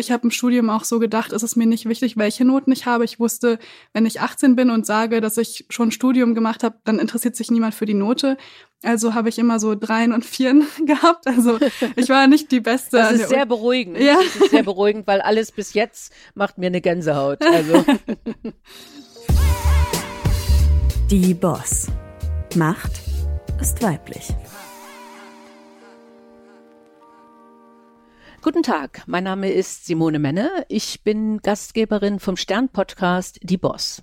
ich habe im Studium auch so gedacht, es ist mir nicht wichtig, welche Noten ich habe. Ich wusste, wenn ich 18 bin und sage, dass ich schon ein Studium gemacht habe, dann interessiert sich niemand für die Note. Also habe ich immer so Dreien und Vieren gehabt. Also ich war nicht die Beste. Das ist sehr beruhigend. Ja. Das ist sehr beruhigend, weil alles bis jetzt macht mir eine Gänsehaut. Also. Die Boss. Macht ist weiblich. Guten Tag, mein Name ist Simone Menne. Ich bin Gastgeberin vom Stern-Podcast Die Boss.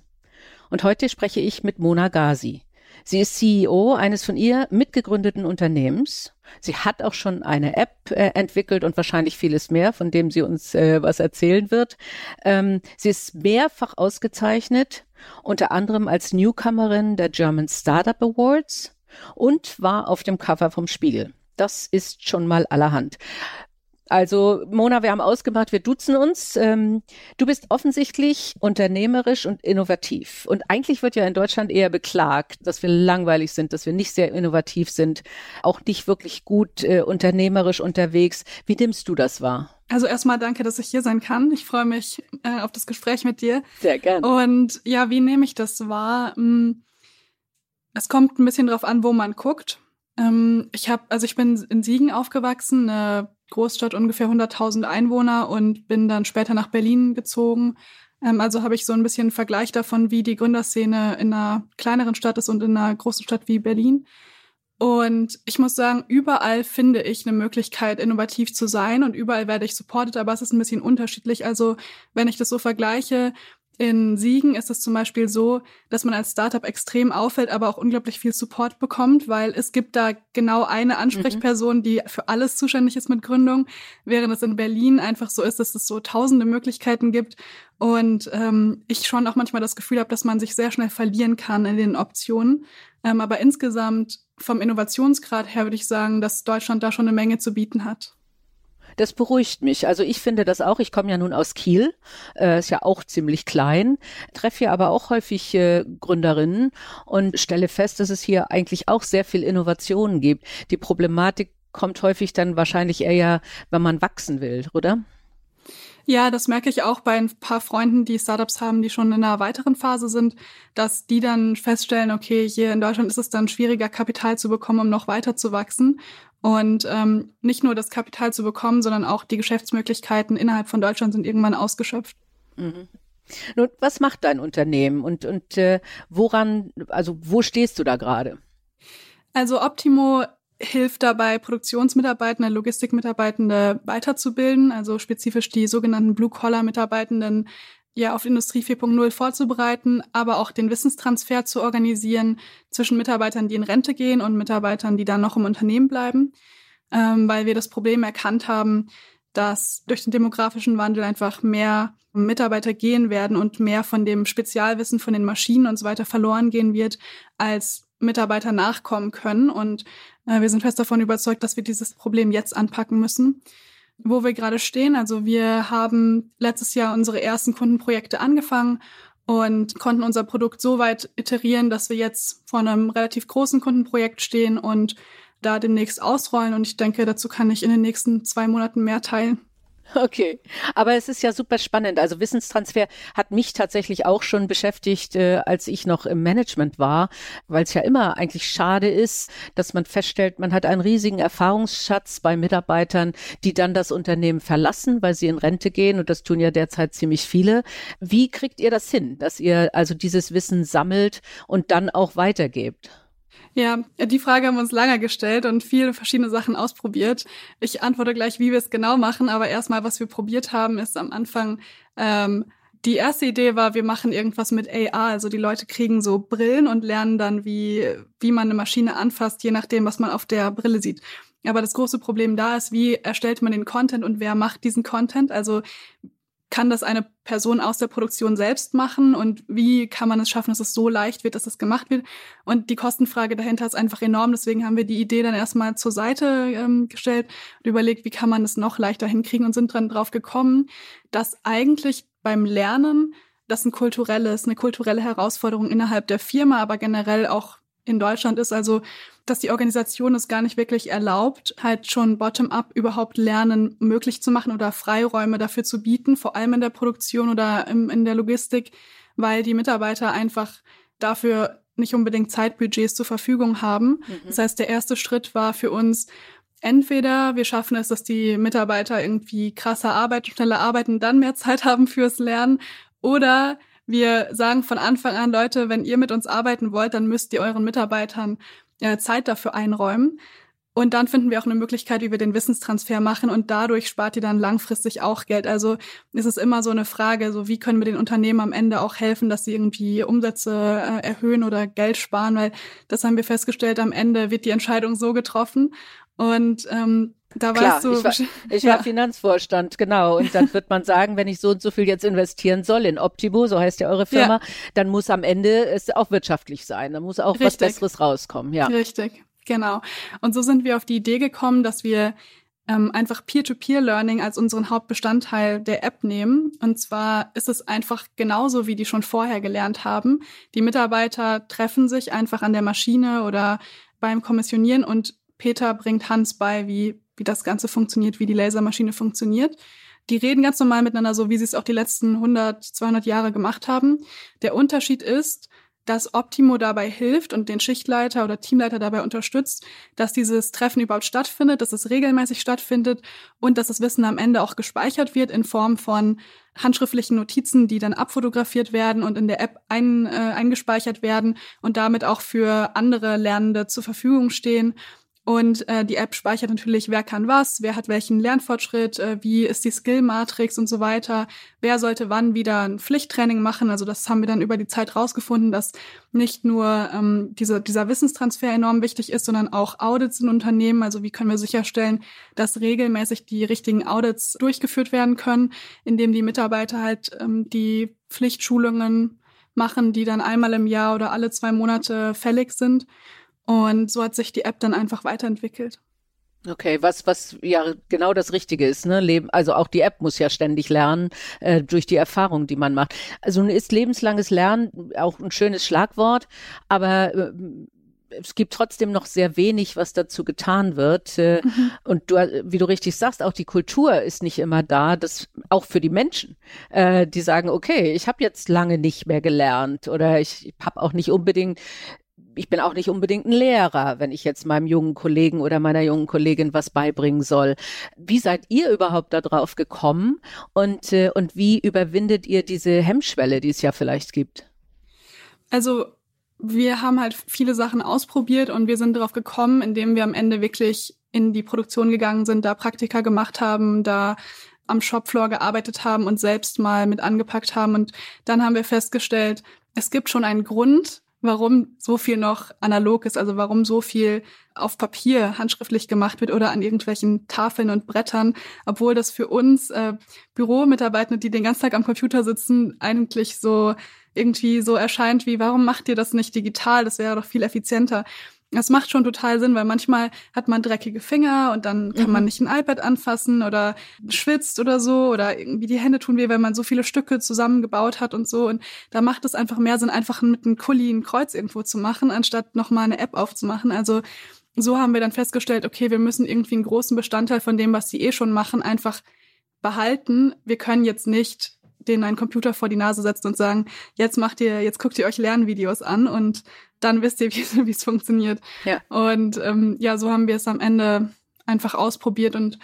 Und heute spreche ich mit Mona Gazi. Sie ist CEO eines von ihr mitgegründeten Unternehmens. Sie hat auch schon eine App äh, entwickelt und wahrscheinlich vieles mehr, von dem sie uns äh, was erzählen wird. Ähm, sie ist mehrfach ausgezeichnet, unter anderem als Newcomerin der German Startup Awards und war auf dem Cover vom Spiegel. Das ist schon mal allerhand. Also Mona, wir haben ausgemacht, wir duzen uns. Ähm, du bist offensichtlich unternehmerisch und innovativ. Und eigentlich wird ja in Deutschland eher beklagt, dass wir langweilig sind, dass wir nicht sehr innovativ sind, auch nicht wirklich gut äh, unternehmerisch unterwegs. Wie nimmst du das wahr? Also erstmal danke, dass ich hier sein kann. Ich freue mich äh, auf das Gespräch mit dir. Sehr gern. Und ja, wie nehme ich das wahr? Hm, es kommt ein bisschen drauf an, wo man guckt. Ähm, ich habe, also ich bin in Siegen aufgewachsen, eine Großstadt ungefähr 100.000 Einwohner und bin dann später nach Berlin gezogen. Ähm, also habe ich so ein bisschen einen Vergleich davon, wie die Gründerszene in einer kleineren Stadt ist und in einer großen Stadt wie Berlin. Und ich muss sagen, überall finde ich eine Möglichkeit, innovativ zu sein und überall werde ich supported, aber es ist ein bisschen unterschiedlich. Also wenn ich das so vergleiche, in Siegen ist es zum Beispiel so, dass man als Startup extrem auffällt, aber auch unglaublich viel Support bekommt, weil es gibt da genau eine Ansprechperson, mhm. die für alles zuständig ist mit Gründung, während es in Berlin einfach so ist, dass es so tausende Möglichkeiten gibt und ähm, ich schon auch manchmal das Gefühl habe, dass man sich sehr schnell verlieren kann in den Optionen. Ähm, aber insgesamt vom Innovationsgrad her würde ich sagen, dass Deutschland da schon eine Menge zu bieten hat. Das beruhigt mich. Also ich finde das auch. Ich komme ja nun aus Kiel, äh, ist ja auch ziemlich klein, treffe hier aber auch häufig äh, Gründerinnen und stelle fest, dass es hier eigentlich auch sehr viel Innovationen gibt. Die Problematik kommt häufig dann wahrscheinlich eher, wenn man wachsen will, oder? Ja, das merke ich auch bei ein paar Freunden, die Startups haben, die schon in einer weiteren Phase sind, dass die dann feststellen, okay, hier in Deutschland ist es dann schwieriger, Kapital zu bekommen, um noch weiter zu wachsen. Und ähm, nicht nur das Kapital zu bekommen, sondern auch die Geschäftsmöglichkeiten innerhalb von Deutschland sind irgendwann ausgeschöpft. Mhm. Nun, was macht dein Unternehmen und, und äh, woran, also wo stehst du da gerade? Also Optimo hilft dabei, Produktionsmitarbeitende, Logistikmitarbeitende weiterzubilden, also spezifisch die sogenannten Blue-Collar-Mitarbeitenden ja auf Industrie 4.0 vorzubereiten, aber auch den Wissenstransfer zu organisieren zwischen Mitarbeitern, die in Rente gehen und Mitarbeitern, die dann noch im Unternehmen bleiben, ähm, weil wir das Problem erkannt haben, dass durch den demografischen Wandel einfach mehr Mitarbeiter gehen werden und mehr von dem Spezialwissen von den Maschinen und so weiter verloren gehen wird, als Mitarbeiter nachkommen können. Und äh, wir sind fest davon überzeugt, dass wir dieses Problem jetzt anpacken müssen wo wir gerade stehen. Also wir haben letztes Jahr unsere ersten Kundenprojekte angefangen und konnten unser Produkt so weit iterieren, dass wir jetzt vor einem relativ großen Kundenprojekt stehen und da demnächst ausrollen. Und ich denke, dazu kann ich in den nächsten zwei Monaten mehr teilen. Okay, aber es ist ja super spannend. Also Wissenstransfer hat mich tatsächlich auch schon beschäftigt, äh, als ich noch im Management war, weil es ja immer eigentlich schade ist, dass man feststellt, man hat einen riesigen Erfahrungsschatz bei Mitarbeitern, die dann das Unternehmen verlassen, weil sie in Rente gehen und das tun ja derzeit ziemlich viele. Wie kriegt ihr das hin, dass ihr also dieses Wissen sammelt und dann auch weitergebt? Ja, die Frage haben wir uns lange gestellt und viele verschiedene Sachen ausprobiert. Ich antworte gleich, wie wir es genau machen, aber erstmal, was wir probiert haben, ist am Anfang ähm, die erste Idee war, wir machen irgendwas mit AR. Also die Leute kriegen so Brillen und lernen dann, wie, wie man eine Maschine anfasst, je nachdem, was man auf der Brille sieht. Aber das große Problem da ist, wie erstellt man den Content und wer macht diesen Content? Also kann das eine Person aus der Produktion selbst machen und wie kann man es schaffen, dass es so leicht wird, dass das gemacht wird? Und die Kostenfrage dahinter ist einfach enorm. Deswegen haben wir die Idee dann erstmal zur Seite ähm, gestellt und überlegt, wie kann man es noch leichter hinkriegen und sind dann drauf gekommen, dass eigentlich beim Lernen das ein kulturelles, eine kulturelle Herausforderung innerhalb der Firma, aber generell auch in Deutschland ist. Also dass die Organisation es gar nicht wirklich erlaubt, halt schon bottom-up überhaupt Lernen möglich zu machen oder Freiräume dafür zu bieten, vor allem in der Produktion oder im, in der Logistik, weil die Mitarbeiter einfach dafür nicht unbedingt Zeitbudgets zur Verfügung haben. Mhm. Das heißt, der erste Schritt war für uns, entweder wir schaffen es, dass die Mitarbeiter irgendwie krasser arbeiten, schneller arbeiten, dann mehr Zeit haben fürs Lernen, oder wir sagen von Anfang an, Leute, wenn ihr mit uns arbeiten wollt, dann müsst ihr euren Mitarbeitern äh, Zeit dafür einräumen. Und dann finden wir auch eine Möglichkeit, wie wir den Wissenstransfer machen und dadurch spart ihr dann langfristig auch Geld. Also ist es immer so eine Frage, so wie können wir den Unternehmen am Ende auch helfen, dass sie irgendwie Umsätze äh, erhöhen oder Geld sparen, weil das haben wir festgestellt, am Ende wird die Entscheidung so getroffen. Und ähm, da Klar, weißt du, ich war, ich war Finanzvorstand, genau. Und dann wird man sagen, wenn ich so und so viel jetzt investieren soll in Optimo, so heißt ja eure Firma, ja. dann muss am Ende es auch wirtschaftlich sein. Da muss auch Richtig. was Besseres rauskommen. Ja. Richtig. Genau. Und so sind wir auf die Idee gekommen, dass wir ähm, einfach Peer-to-Peer-Learning als unseren Hauptbestandteil der App nehmen. Und zwar ist es einfach genauso, wie die schon vorher gelernt haben. Die Mitarbeiter treffen sich einfach an der Maschine oder beim Kommissionieren und Peter bringt Hans bei, wie, wie das Ganze funktioniert, wie die Lasermaschine funktioniert. Die reden ganz normal miteinander, so wie sie es auch die letzten 100, 200 Jahre gemacht haben. Der Unterschied ist, dass Optimo dabei hilft und den Schichtleiter oder Teamleiter dabei unterstützt, dass dieses Treffen überhaupt stattfindet, dass es regelmäßig stattfindet und dass das Wissen am Ende auch gespeichert wird in Form von handschriftlichen Notizen, die dann abfotografiert werden und in der App ein, äh, eingespeichert werden und damit auch für andere Lernende zur Verfügung stehen und äh, die App speichert natürlich, wer kann was, wer hat welchen Lernfortschritt, äh, wie ist die Skill-Matrix und so weiter, wer sollte wann wieder ein Pflichttraining machen. Also das haben wir dann über die Zeit rausgefunden, dass nicht nur ähm, diese, dieser Wissenstransfer enorm wichtig ist, sondern auch Audits in Unternehmen. Also wie können wir sicherstellen, dass regelmäßig die richtigen Audits durchgeführt werden können, indem die Mitarbeiter halt ähm, die Pflichtschulungen machen, die dann einmal im Jahr oder alle zwei Monate fällig sind. Und so hat sich die App dann einfach weiterentwickelt. Okay, was, was ja genau das Richtige ist, ne? Leben, also auch die App muss ja ständig lernen, äh, durch die Erfahrung, die man macht. Also ist lebenslanges Lernen auch ein schönes Schlagwort, aber äh, es gibt trotzdem noch sehr wenig, was dazu getan wird. Äh, mhm. Und du, wie du richtig sagst, auch die Kultur ist nicht immer da, das auch für die Menschen, äh, die sagen, okay, ich habe jetzt lange nicht mehr gelernt oder ich habe auch nicht unbedingt ich bin auch nicht unbedingt ein Lehrer, wenn ich jetzt meinem jungen Kollegen oder meiner jungen Kollegin was beibringen soll. Wie seid ihr überhaupt darauf gekommen und, äh, und wie überwindet ihr diese Hemmschwelle, die es ja vielleicht gibt? Also wir haben halt viele Sachen ausprobiert und wir sind darauf gekommen, indem wir am Ende wirklich in die Produktion gegangen sind, da Praktika gemacht haben, da am Shopfloor gearbeitet haben und selbst mal mit angepackt haben. Und dann haben wir festgestellt, es gibt schon einen Grund, warum so viel noch analog ist, also warum so viel auf Papier handschriftlich gemacht wird oder an irgendwelchen Tafeln und Brettern, obwohl das für uns äh, Büromitarbeitende, die den ganzen Tag am Computer sitzen, eigentlich so irgendwie so erscheint wie, warum macht ihr das nicht digital? Das wäre doch viel effizienter. Das macht schon total Sinn, weil manchmal hat man dreckige Finger und dann kann mhm. man nicht ein iPad anfassen oder schwitzt oder so oder irgendwie die Hände tun weh, weil man so viele Stücke zusammengebaut hat und so. Und da macht es einfach mehr Sinn, einfach mit einem Kuli ein Kreuz irgendwo zu machen, anstatt nochmal eine App aufzumachen. Also so haben wir dann festgestellt, okay, wir müssen irgendwie einen großen Bestandteil von dem, was sie eh schon machen, einfach behalten. Wir können jetzt nicht denen einen Computer vor die Nase setzen und sagen, jetzt macht ihr, jetzt guckt ihr euch Lernvideos an und dann wisst ihr, wie es funktioniert. Ja. Und ähm, ja, so haben wir es am Ende einfach ausprobiert und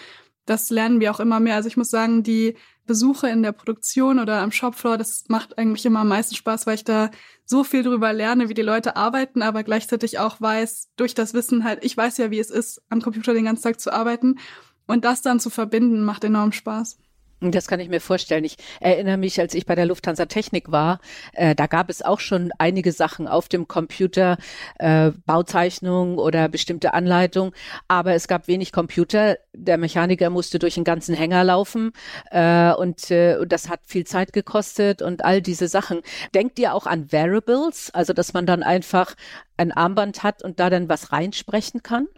das lernen wir auch immer mehr. Also ich muss sagen, die Besuche in der Produktion oder am Shopfloor, das macht eigentlich immer am meisten Spaß, weil ich da so viel drüber lerne, wie die Leute arbeiten, aber gleichzeitig auch weiß, durch das Wissen halt, ich weiß ja, wie es ist, am Computer den ganzen Tag zu arbeiten. Und das dann zu verbinden, macht enorm Spaß. Das kann ich mir vorstellen. Ich erinnere mich, als ich bei der Lufthansa Technik war, äh, da gab es auch schon einige Sachen auf dem Computer, äh, Bauzeichnungen oder bestimmte Anleitungen, aber es gab wenig Computer. Der Mechaniker musste durch den ganzen Hänger laufen äh, und, äh, und das hat viel Zeit gekostet und all diese Sachen. Denkt ihr auch an Variables, also dass man dann einfach ein Armband hat und da dann was reinsprechen kann?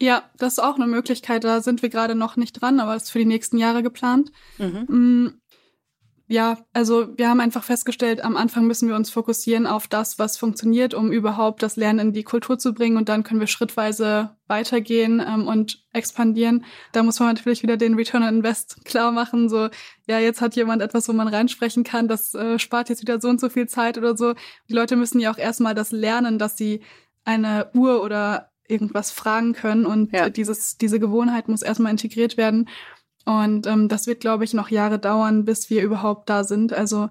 Ja, das ist auch eine Möglichkeit. Da sind wir gerade noch nicht dran, aber das ist für die nächsten Jahre geplant. Mhm. Mm, ja, also wir haben einfach festgestellt, am Anfang müssen wir uns fokussieren auf das, was funktioniert, um überhaupt das Lernen in die Kultur zu bringen und dann können wir schrittweise weitergehen ähm, und expandieren. Da muss man natürlich wieder den Return on Invest klar machen, so, ja, jetzt hat jemand etwas, wo man reinsprechen kann, das äh, spart jetzt wieder so und so viel Zeit oder so. Die Leute müssen ja auch erstmal das lernen, dass sie eine Uhr oder irgendwas fragen können und ja. dieses, diese Gewohnheit muss erstmal integriert werden. Und ähm, das wird, glaube ich, noch Jahre dauern, bis wir überhaupt da sind. Also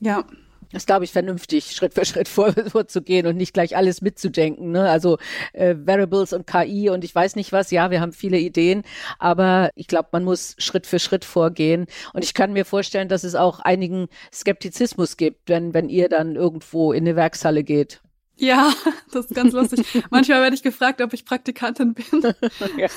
ja. Das glaube ich vernünftig, Schritt für Schritt vor, vorzugehen und nicht gleich alles mitzudenken. Ne? Also äh, Variables und KI und ich weiß nicht was. Ja, wir haben viele Ideen, aber ich glaube, man muss Schritt für Schritt vorgehen. Und ich kann mir vorstellen, dass es auch einigen Skeptizismus gibt, wenn wenn ihr dann irgendwo in eine Werkshalle geht. Ja, das ist ganz lustig. Manchmal werde ich gefragt, ob ich Praktikantin bin. ja.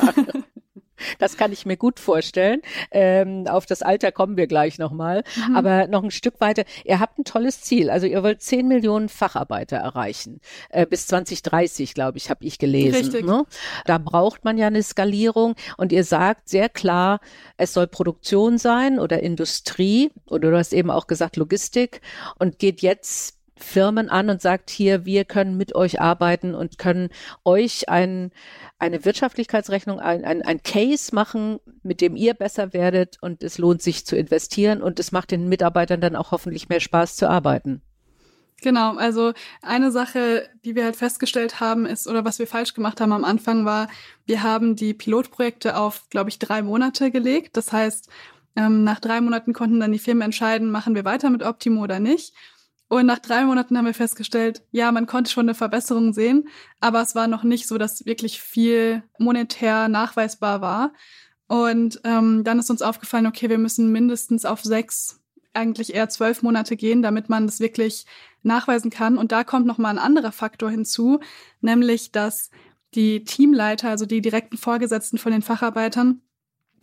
Das kann ich mir gut vorstellen. Ähm, auf das Alter kommen wir gleich nochmal. Mhm. Aber noch ein Stück weiter. Ihr habt ein tolles Ziel. Also ihr wollt 10 Millionen Facharbeiter erreichen. Äh, bis 2030, glaube ich, habe ich gelesen. Richtig. Ne? Da braucht man ja eine Skalierung. Und ihr sagt sehr klar, es soll Produktion sein oder Industrie. Oder du hast eben auch gesagt Logistik. Und geht jetzt Firmen an und sagt hier, wir können mit euch arbeiten und können euch ein, eine Wirtschaftlichkeitsrechnung, ein, ein, ein Case machen, mit dem ihr besser werdet und es lohnt sich zu investieren und es macht den Mitarbeitern dann auch hoffentlich mehr Spaß zu arbeiten. Genau, also eine Sache, die wir halt festgestellt haben, ist, oder was wir falsch gemacht haben am Anfang, war, wir haben die Pilotprojekte auf, glaube ich, drei Monate gelegt. Das heißt, ähm, nach drei Monaten konnten dann die Firmen entscheiden, machen wir weiter mit Optimo oder nicht. Und nach drei Monaten haben wir festgestellt, ja, man konnte schon eine Verbesserung sehen, aber es war noch nicht so, dass wirklich viel monetär nachweisbar war. Und ähm, dann ist uns aufgefallen, okay, wir müssen mindestens auf sechs, eigentlich eher zwölf Monate gehen, damit man das wirklich nachweisen kann. Und da kommt noch mal ein anderer Faktor hinzu, nämlich dass die Teamleiter, also die direkten Vorgesetzten von den Facharbeitern,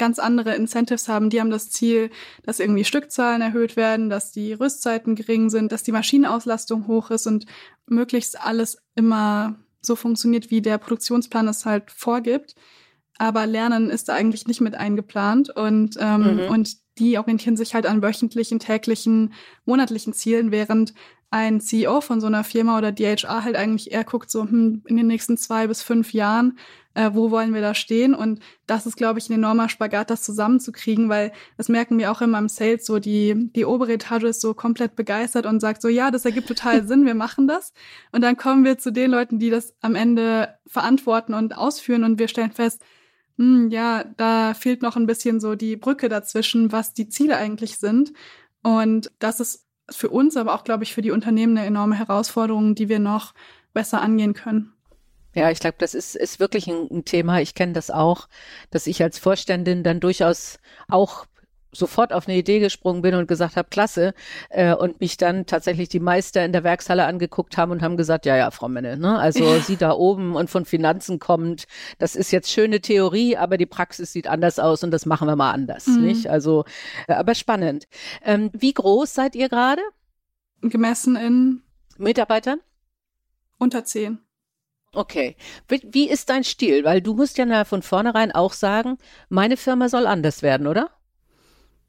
ganz andere Incentives haben. Die haben das Ziel, dass irgendwie Stückzahlen erhöht werden, dass die Rüstzeiten gering sind, dass die Maschinenauslastung hoch ist und möglichst alles immer so funktioniert, wie der Produktionsplan es halt vorgibt. Aber Lernen ist da eigentlich nicht mit eingeplant und, ähm, mhm. und die orientieren sich halt an wöchentlichen, täglichen, monatlichen Zielen, während ein CEO von so einer Firma oder DHR halt eigentlich eher guckt, so hm, in den nächsten zwei bis fünf Jahren, äh, wo wollen wir da stehen? Und das ist, glaube ich, ein enormer Spagat, das zusammenzukriegen, weil das merken wir auch immer im Sales, so die, die obere Etage ist so komplett begeistert und sagt so, ja, das ergibt total Sinn, wir machen das. Und dann kommen wir zu den Leuten, die das am Ende verantworten und ausführen und wir stellen fest, hm, ja, da fehlt noch ein bisschen so die Brücke dazwischen, was die Ziele eigentlich sind. Und das ist für uns, aber auch, glaube ich, für die Unternehmen eine enorme Herausforderung, die wir noch besser angehen können. Ja, ich glaube, das ist, ist wirklich ein, ein Thema. Ich kenne das auch, dass ich als Vorständin dann durchaus auch sofort auf eine Idee gesprungen bin und gesagt habe, klasse, äh, und mich dann tatsächlich die Meister in der Werkshalle angeguckt haben und haben gesagt, ja, ja, Frau Menne, ne? also ja. Sie da oben und von Finanzen kommend, das ist jetzt schöne Theorie, aber die Praxis sieht anders aus und das machen wir mal anders, mhm. nicht? Also, äh, aber spannend. Ähm, wie groß seid ihr gerade? Gemessen in Mitarbeitern? Unter zehn. Okay. Wie ist dein Stil? Weil du musst ja von vornherein auch sagen, meine Firma soll anders werden, oder?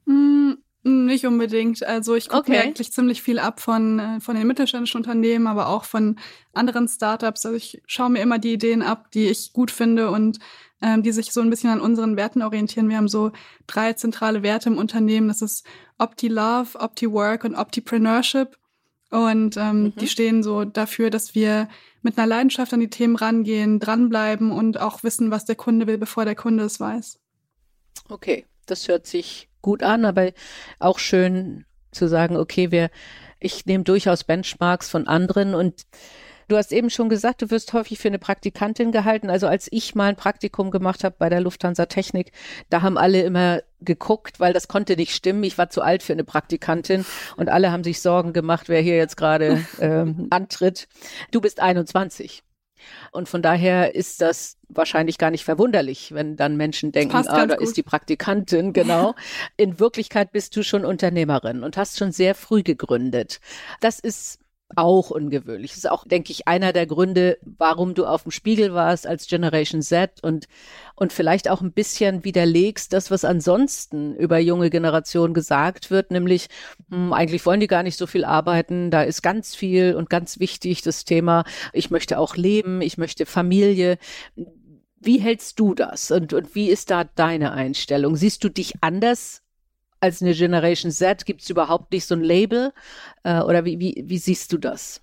Mm, nicht unbedingt. Also ich gucke okay. mir eigentlich ziemlich viel ab von, äh, von den mittelständischen Unternehmen, aber auch von anderen Startups. Also ich schaue mir immer die Ideen ab, die ich gut finde und ähm, die sich so ein bisschen an unseren Werten orientieren. Wir haben so drei zentrale Werte im Unternehmen. Das ist Opti-Love, Opti-Work und Optipreneurship. Und ähm, mhm. die stehen so dafür, dass wir mit einer Leidenschaft an die Themen rangehen, dranbleiben und auch wissen, was der Kunde will, bevor der Kunde es weiß. Okay, das hört sich gut an, aber auch schön zu sagen, okay, wir, ich nehme durchaus Benchmarks von anderen und Du hast eben schon gesagt, du wirst häufig für eine Praktikantin gehalten. Also als ich mal ein Praktikum gemacht habe bei der Lufthansa Technik, da haben alle immer geguckt, weil das konnte nicht stimmen. Ich war zu alt für eine Praktikantin und alle haben sich Sorgen gemacht, wer hier jetzt gerade ähm, antritt. Du bist 21. Und von daher ist das wahrscheinlich gar nicht verwunderlich, wenn dann Menschen denken, ah, da gut. ist die Praktikantin, genau. In Wirklichkeit bist du schon Unternehmerin und hast schon sehr früh gegründet. Das ist auch ungewöhnlich. Das ist auch, denke ich, einer der Gründe, warum du auf dem Spiegel warst als Generation Z und, und vielleicht auch ein bisschen widerlegst das, was ansonsten über junge Generationen gesagt wird, nämlich, hm, eigentlich wollen die gar nicht so viel arbeiten, da ist ganz viel und ganz wichtig das Thema, ich möchte auch leben, ich möchte Familie. Wie hältst du das und, und wie ist da deine Einstellung? Siehst du dich anders als eine Generation Z? Gibt es überhaupt nicht so ein Label? Äh, oder wie, wie, wie siehst du das?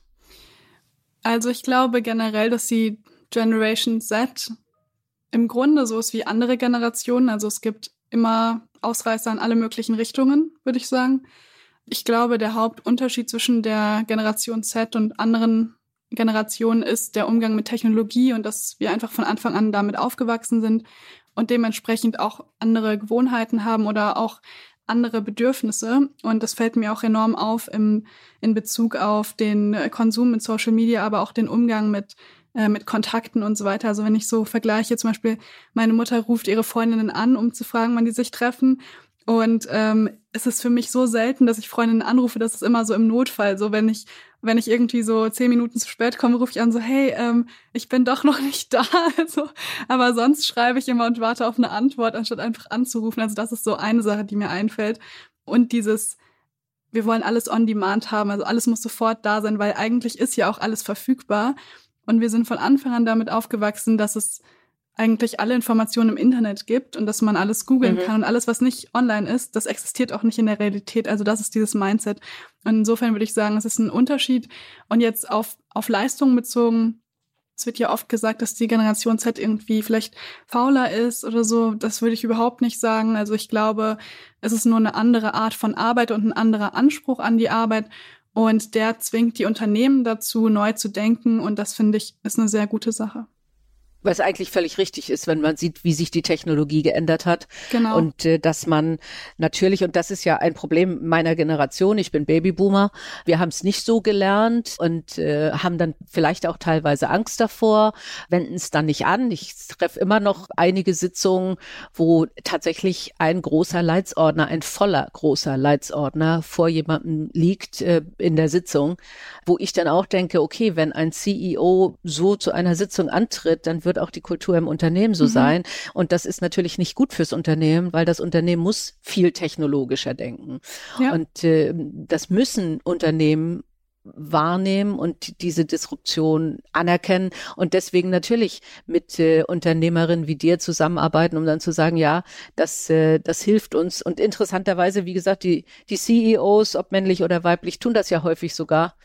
Also ich glaube generell, dass die Generation Z im Grunde so ist wie andere Generationen. Also es gibt immer Ausreißer in alle möglichen Richtungen, würde ich sagen. Ich glaube, der Hauptunterschied zwischen der Generation Z und anderen Generationen ist der Umgang mit Technologie und dass wir einfach von Anfang an damit aufgewachsen sind und dementsprechend auch andere Gewohnheiten haben oder auch andere Bedürfnisse. Und das fällt mir auch enorm auf im, in Bezug auf den Konsum mit Social Media, aber auch den Umgang mit, äh, mit Kontakten und so weiter. Also wenn ich so vergleiche, zum Beispiel meine Mutter ruft ihre Freundinnen an, um zu fragen, wann die sich treffen. Und ähm, es ist für mich so selten, dass ich Freundinnen anrufe, das ist immer so im Notfall. So, wenn ich, wenn ich irgendwie so zehn Minuten zu spät komme, rufe ich an, so, hey, ähm, ich bin doch noch nicht da. Also, aber sonst schreibe ich immer und warte auf eine Antwort, anstatt einfach anzurufen. Also, das ist so eine Sache, die mir einfällt. Und dieses, wir wollen alles on demand haben, also alles muss sofort da sein, weil eigentlich ist ja auch alles verfügbar. Und wir sind von Anfang an damit aufgewachsen, dass es eigentlich alle Informationen im Internet gibt und dass man alles googeln mhm. kann und alles, was nicht online ist, das existiert auch nicht in der Realität. Also das ist dieses Mindset. Und insofern würde ich sagen, es ist ein Unterschied. Und jetzt auf, auf Leistungen bezogen, es wird ja oft gesagt, dass die Generation Z irgendwie vielleicht fauler ist oder so. Das würde ich überhaupt nicht sagen. Also ich glaube, es ist nur eine andere Art von Arbeit und ein anderer Anspruch an die Arbeit. Und der zwingt die Unternehmen dazu, neu zu denken. Und das finde ich ist eine sehr gute Sache was eigentlich völlig richtig ist, wenn man sieht, wie sich die Technologie geändert hat. Genau. Und äh, dass man natürlich, und das ist ja ein Problem meiner Generation, ich bin Babyboomer, wir haben es nicht so gelernt und äh, haben dann vielleicht auch teilweise Angst davor, wenden es dann nicht an. Ich treffe immer noch einige Sitzungen, wo tatsächlich ein großer Leitsordner, ein voller großer Leitsordner vor jemandem liegt äh, in der Sitzung, wo ich dann auch denke, okay, wenn ein CEO so zu einer Sitzung antritt, dann wird wird auch die Kultur im Unternehmen so mhm. sein. Und das ist natürlich nicht gut fürs Unternehmen, weil das Unternehmen muss viel technologischer denken. Ja. Und äh, das müssen Unternehmen wahrnehmen und diese Disruption anerkennen und deswegen natürlich mit äh, Unternehmerinnen wie dir zusammenarbeiten, um dann zu sagen, ja, das, äh, das hilft uns. Und interessanterweise, wie gesagt, die, die CEOs, ob männlich oder weiblich, tun das ja häufig sogar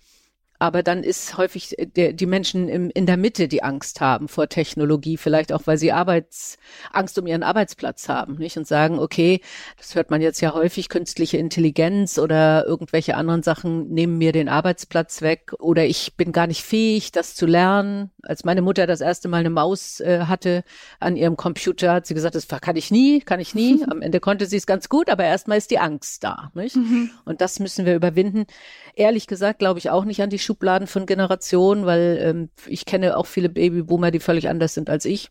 aber dann ist häufig der, die Menschen im, in der Mitte, die Angst haben vor Technologie, vielleicht auch, weil sie Arbeits, Angst um ihren Arbeitsplatz haben, nicht? Und sagen, okay, das hört man jetzt ja häufig, künstliche Intelligenz oder irgendwelche anderen Sachen nehmen mir den Arbeitsplatz weg oder ich bin gar nicht fähig, das zu lernen. Als meine Mutter das erste Mal eine Maus äh, hatte an ihrem Computer, hat sie gesagt, das kann ich nie, kann ich nie. Am Ende konnte sie es ganz gut, aber erstmal ist die Angst da, nicht? Mhm. Und das müssen wir überwinden. Ehrlich gesagt glaube ich auch nicht an die Schubladen von Generationen, weil ähm, ich kenne auch viele Babyboomer, die völlig anders sind als ich.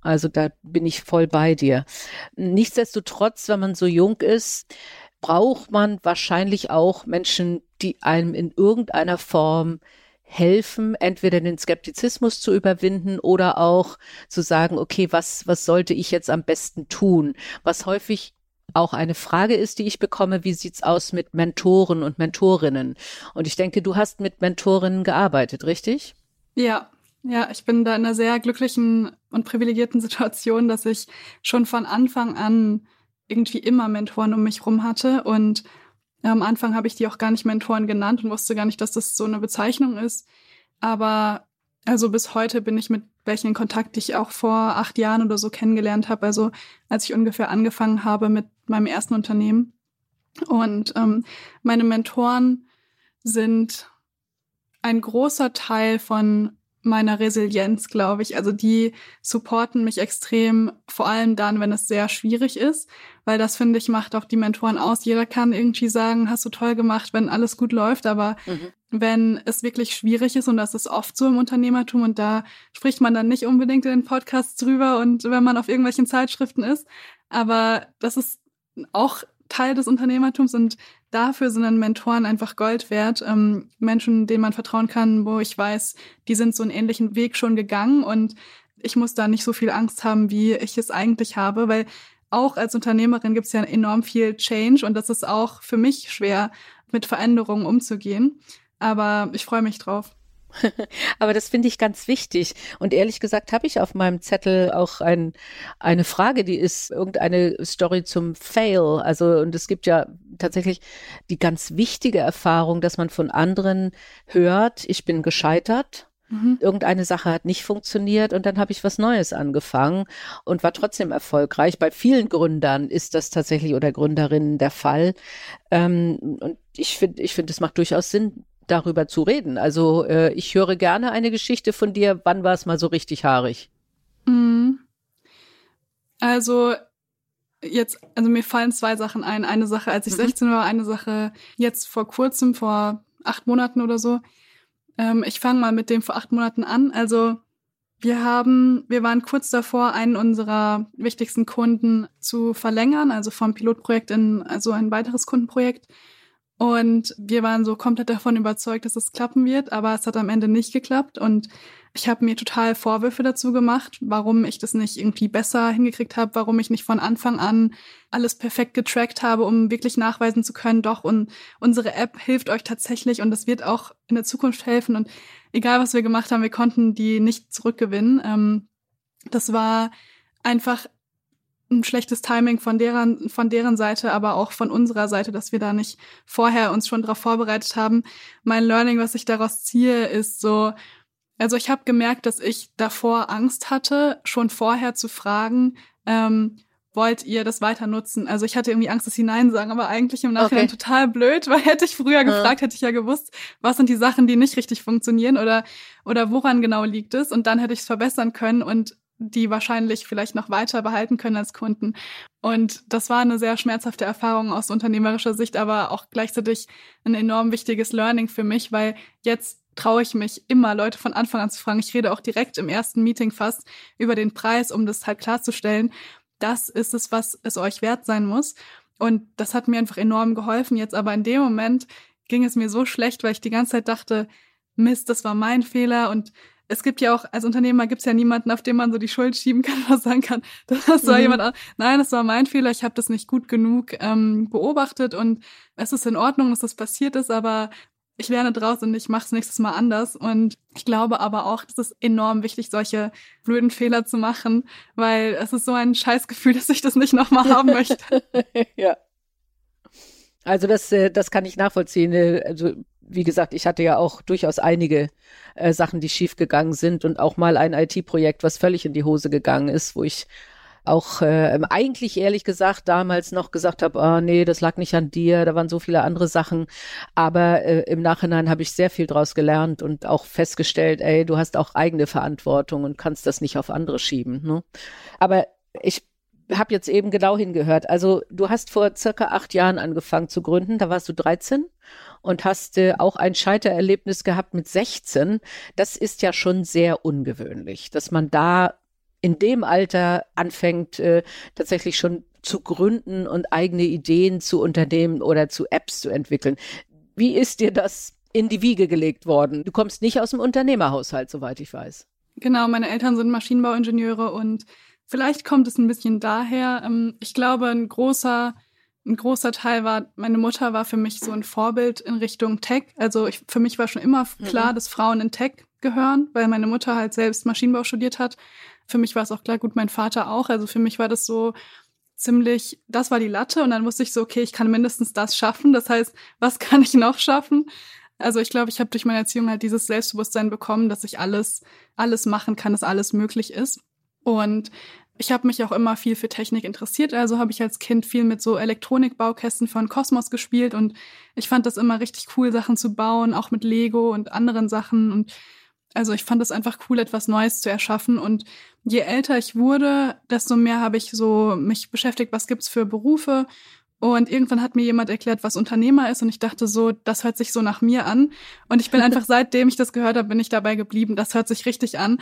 Also da bin ich voll bei dir. Nichtsdestotrotz, wenn man so jung ist, braucht man wahrscheinlich auch Menschen, die einem in irgendeiner Form helfen, entweder den Skeptizismus zu überwinden oder auch zu sagen, okay, was, was sollte ich jetzt am besten tun? Was häufig auch eine Frage ist, die ich bekomme, wie sieht's aus mit Mentoren und Mentorinnen? Und ich denke, du hast mit Mentorinnen gearbeitet, richtig? Ja, ja, ich bin da in einer sehr glücklichen und privilegierten Situation, dass ich schon von Anfang an irgendwie immer Mentoren um mich rum hatte und am Anfang habe ich die auch gar nicht Mentoren genannt und wusste gar nicht, dass das so eine Bezeichnung ist. Aber also bis heute bin ich mit welchen in Kontakt, die ich auch vor acht Jahren oder so kennengelernt habe. Also als ich ungefähr angefangen habe mit meinem ersten Unternehmen. Und ähm, meine Mentoren sind ein großer Teil von meiner Resilienz, glaube ich. Also die supporten mich extrem, vor allem dann, wenn es sehr schwierig ist, weil das finde ich macht auch die Mentoren aus. Jeder kann irgendwie sagen, hast du toll gemacht, wenn alles gut läuft, aber mhm. wenn es wirklich schwierig ist und das ist oft so im Unternehmertum und da spricht man dann nicht unbedingt in den Podcasts drüber und wenn man auf irgendwelchen Zeitschriften ist, aber das ist auch Teil des Unternehmertums und dafür sind dann Mentoren einfach Gold wert. Ähm, Menschen, denen man vertrauen kann, wo ich weiß, die sind so einen ähnlichen Weg schon gegangen und ich muss da nicht so viel Angst haben, wie ich es eigentlich habe, weil auch als Unternehmerin gibt es ja enorm viel Change und das ist auch für mich schwer, mit Veränderungen umzugehen. Aber ich freue mich drauf. Aber das finde ich ganz wichtig. Und ehrlich gesagt habe ich auf meinem Zettel auch ein, eine Frage, die ist irgendeine Story zum Fail. Also, und es gibt ja tatsächlich die ganz wichtige Erfahrung, dass man von anderen hört, ich bin gescheitert. Mhm. Irgendeine Sache hat nicht funktioniert und dann habe ich was Neues angefangen und war trotzdem erfolgreich. Bei vielen Gründern ist das tatsächlich oder Gründerinnen der Fall. Ähm, und ich finde, ich finde, es macht durchaus Sinn, darüber zu reden. Also äh, ich höre gerne eine Geschichte von dir. Wann war es mal so richtig haarig? Mhm. Also jetzt, also mir fallen zwei Sachen ein. Eine Sache, als ich mhm. 16 war, eine Sache jetzt vor kurzem, vor acht Monaten oder so. Ähm, ich fange mal mit dem vor acht Monaten an. Also wir haben, wir waren kurz davor, einen unserer wichtigsten Kunden zu verlängern, also vom Pilotprojekt in also ein weiteres Kundenprojekt. Und wir waren so komplett davon überzeugt, dass es klappen wird, aber es hat am Ende nicht geklappt. Und ich habe mir total Vorwürfe dazu gemacht, warum ich das nicht irgendwie besser hingekriegt habe, warum ich nicht von Anfang an alles perfekt getrackt habe, um wirklich nachweisen zu können, doch, und unsere App hilft euch tatsächlich und das wird auch in der Zukunft helfen. Und egal, was wir gemacht haben, wir konnten die nicht zurückgewinnen. Ähm, das war einfach ein schlechtes Timing von deren, von deren Seite, aber auch von unserer Seite, dass wir da nicht vorher uns schon darauf vorbereitet haben. Mein Learning, was ich daraus ziehe, ist so, also ich habe gemerkt, dass ich davor Angst hatte, schon vorher zu fragen, ähm, wollt ihr das weiter nutzen? Also ich hatte irgendwie Angst, dass sie Nein sagen, aber eigentlich im Nachhinein okay. total blöd, weil hätte ich früher gefragt, hätte ich ja gewusst, was sind die Sachen, die nicht richtig funktionieren oder, oder woran genau liegt es? Und dann hätte ich es verbessern können und die wahrscheinlich vielleicht noch weiter behalten können als Kunden. Und das war eine sehr schmerzhafte Erfahrung aus unternehmerischer Sicht, aber auch gleichzeitig ein enorm wichtiges Learning für mich, weil jetzt traue ich mich immer, Leute von Anfang an zu fragen. Ich rede auch direkt im ersten Meeting fast über den Preis, um das halt klarzustellen. Das ist es, was es euch wert sein muss. Und das hat mir einfach enorm geholfen. Jetzt aber in dem Moment ging es mir so schlecht, weil ich die ganze Zeit dachte, Mist, das war mein Fehler und es gibt ja auch, als Unternehmer gibt es ja niemanden, auf den man so die Schuld schieben kann, was sagen kann, das war mhm. jemand, nein, das war mein Fehler, ich habe das nicht gut genug ähm, beobachtet und es ist in Ordnung, dass das passiert ist, aber ich lerne draus und ich mache es nächstes Mal anders. Und ich glaube aber auch, es ist enorm wichtig, solche blöden Fehler zu machen, weil es ist so ein Scheißgefühl, dass ich das nicht nochmal haben möchte. ja. Also das, äh, das kann ich nachvollziehen. Äh, also wie gesagt, ich hatte ja auch durchaus einige äh, Sachen, die schiefgegangen sind und auch mal ein IT-Projekt, was völlig in die Hose gegangen ist, wo ich auch äh, eigentlich ehrlich gesagt damals noch gesagt habe, ah nee, das lag nicht an dir, da waren so viele andere Sachen. Aber äh, im Nachhinein habe ich sehr viel draus gelernt und auch festgestellt, ey, du hast auch eigene Verantwortung und kannst das nicht auf andere schieben. Ne? Aber ich habe jetzt eben genau hingehört. Also du hast vor circa acht Jahren angefangen zu gründen, da warst du 13 und hast äh, auch ein Scheitererlebnis gehabt mit 16. Das ist ja schon sehr ungewöhnlich, dass man da in dem Alter anfängt, äh, tatsächlich schon zu gründen und eigene Ideen zu Unternehmen oder zu Apps zu entwickeln. Wie ist dir das in die Wiege gelegt worden? Du kommst nicht aus dem Unternehmerhaushalt, soweit ich weiß. Genau, meine Eltern sind Maschinenbauingenieure und Vielleicht kommt es ein bisschen daher. Ähm, ich glaube, ein großer, ein großer Teil war, meine Mutter war für mich so ein Vorbild in Richtung Tech. Also ich, für mich war schon immer klar, mhm. dass Frauen in Tech gehören, weil meine Mutter halt selbst Maschinenbau studiert hat. Für mich war es auch klar, gut, mein Vater auch. Also für mich war das so ziemlich, das war die Latte und dann wusste ich so, okay, ich kann mindestens das schaffen. Das heißt, was kann ich noch schaffen? Also ich glaube, ich habe durch meine Erziehung halt dieses Selbstbewusstsein bekommen, dass ich alles, alles machen kann, dass alles möglich ist. Und ich habe mich auch immer viel für Technik interessiert, also habe ich als Kind viel mit so Elektronikbaukästen von Cosmos gespielt und ich fand das immer richtig cool, Sachen zu bauen, auch mit Lego und anderen Sachen. Und also ich fand es einfach cool, etwas Neues zu erschaffen. Und je älter ich wurde, desto mehr habe ich so mich beschäftigt, was gibt's für Berufe Und irgendwann hat mir jemand erklärt, was Unternehmer ist und ich dachte so, das hört sich so nach mir an. Und ich bin einfach, seitdem ich das gehört habe, bin ich dabei geblieben. Das hört sich richtig an.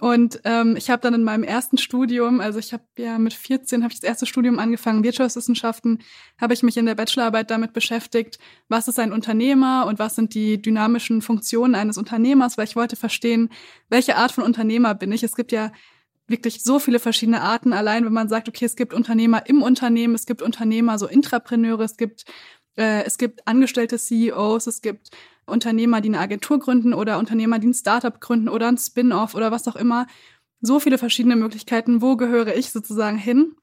Und ähm, ich habe dann in meinem ersten Studium, also ich habe ja mit 14 habe ich das erste Studium angefangen, Wirtschaftswissenschaften, habe ich mich in der Bachelorarbeit damit beschäftigt, was ist ein Unternehmer und was sind die dynamischen Funktionen eines Unternehmers, weil ich wollte verstehen, welche Art von Unternehmer bin ich. Es gibt ja wirklich so viele verschiedene Arten. Allein wenn man sagt, okay, es gibt Unternehmer im Unternehmen, es gibt Unternehmer, so Intrapreneure, es gibt äh, es gibt angestellte CEOs, es gibt Unternehmer, die eine Agentur gründen oder Unternehmer, die ein Startup gründen oder ein Spin-off oder was auch immer. So viele verschiedene Möglichkeiten. Wo gehöre ich sozusagen hin?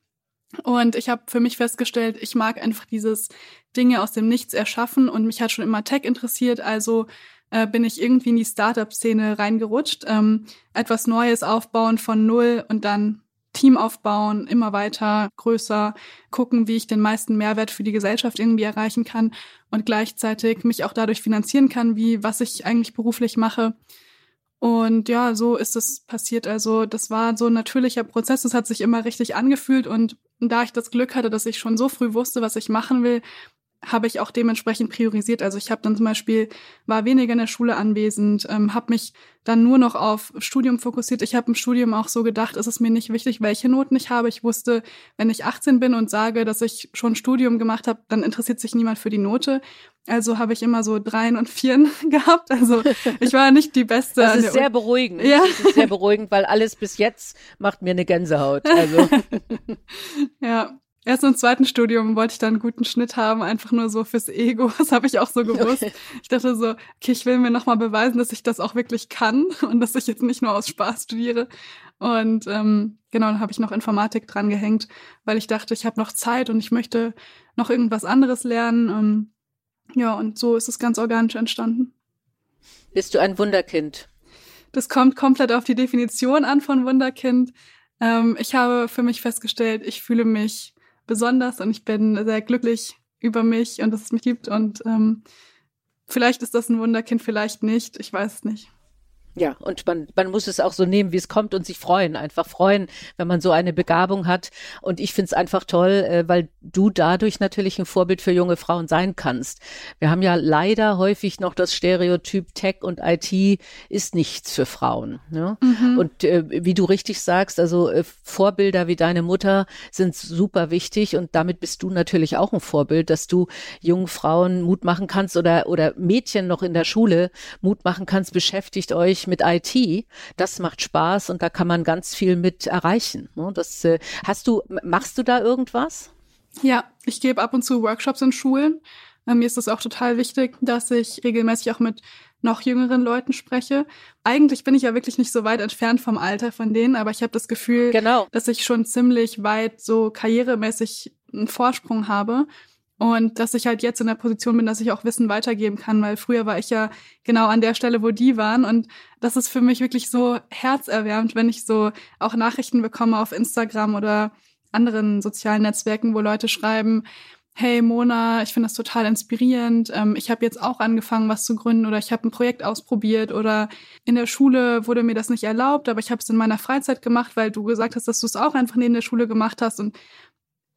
Und ich habe für mich festgestellt, ich mag einfach dieses Dinge aus dem Nichts erschaffen und mich hat schon immer Tech interessiert. Also äh, bin ich irgendwie in die Startup-Szene reingerutscht. Ähm, etwas Neues aufbauen von null und dann Team aufbauen, immer weiter, größer, gucken, wie ich den meisten Mehrwert für die Gesellschaft irgendwie erreichen kann und gleichzeitig mich auch dadurch finanzieren kann, wie was ich eigentlich beruflich mache. Und ja, so ist es passiert. Also das war so ein natürlicher Prozess. Es hat sich immer richtig angefühlt. Und da ich das Glück hatte, dass ich schon so früh wusste, was ich machen will, habe ich auch dementsprechend priorisiert. Also ich habe dann zum Beispiel, war weniger in der Schule anwesend, ähm, habe mich dann nur noch auf Studium fokussiert. Ich habe im Studium auch so gedacht, es ist mir nicht wichtig, welche Noten ich habe. Ich wusste, wenn ich 18 bin und sage, dass ich schon Studium gemacht habe, dann interessiert sich niemand für die Note. Also habe ich immer so Dreien und Vieren gehabt. Also ich war nicht die Beste. Das ist sehr beruhigend. Ja. Das ist sehr beruhigend, weil alles bis jetzt macht mir eine Gänsehaut. Also. ja, Erst im zweiten Studium wollte ich dann einen guten Schnitt haben, einfach nur so fürs Ego. Das habe ich auch so gewusst. Okay. Ich dachte so, okay, ich will mir nochmal beweisen, dass ich das auch wirklich kann und dass ich jetzt nicht nur aus Spaß studiere. Und ähm, genau, dann habe ich noch Informatik dran gehängt, weil ich dachte, ich habe noch Zeit und ich möchte noch irgendwas anderes lernen. Ähm, ja, und so ist es ganz organisch entstanden. Bist du ein Wunderkind? Das kommt komplett auf die Definition an von Wunderkind. Ähm, ich habe für mich festgestellt, ich fühle mich besonders und ich bin sehr glücklich über mich und dass es mich gibt. Und ähm, vielleicht ist das ein Wunderkind, vielleicht nicht. Ich weiß es nicht. Ja, und man, man muss es auch so nehmen, wie es kommt und sich freuen, einfach freuen, wenn man so eine Begabung hat. Und ich finde es einfach toll, äh, weil du dadurch natürlich ein Vorbild für junge Frauen sein kannst. Wir haben ja leider häufig noch das Stereotyp Tech und IT ist nichts für Frauen. Ne? Mhm. Und äh, wie du richtig sagst, also äh, Vorbilder wie deine Mutter sind super wichtig und damit bist du natürlich auch ein Vorbild, dass du jungen Frauen Mut machen kannst oder, oder Mädchen noch in der Schule Mut machen kannst, beschäftigt euch mit IT, das macht Spaß und da kann man ganz viel mit erreichen. Ne? Das äh, hast du, machst du da irgendwas? Ja, ich gebe ab und zu Workshops in Schulen. Ähm, mir ist es auch total wichtig, dass ich regelmäßig auch mit noch jüngeren Leuten spreche. Eigentlich bin ich ja wirklich nicht so weit entfernt vom Alter von denen, aber ich habe das Gefühl, genau. dass ich schon ziemlich weit so karrieremäßig einen Vorsprung habe. Und dass ich halt jetzt in der Position bin, dass ich auch Wissen weitergeben kann, weil früher war ich ja genau an der Stelle, wo die waren. Und das ist für mich wirklich so herzerwärmend, wenn ich so auch Nachrichten bekomme auf Instagram oder anderen sozialen Netzwerken, wo Leute schreiben, hey Mona, ich finde das total inspirierend. Ähm, ich habe jetzt auch angefangen, was zu gründen oder ich habe ein Projekt ausprobiert oder in der Schule wurde mir das nicht erlaubt, aber ich habe es in meiner Freizeit gemacht, weil du gesagt hast, dass du es auch einfach neben der Schule gemacht hast und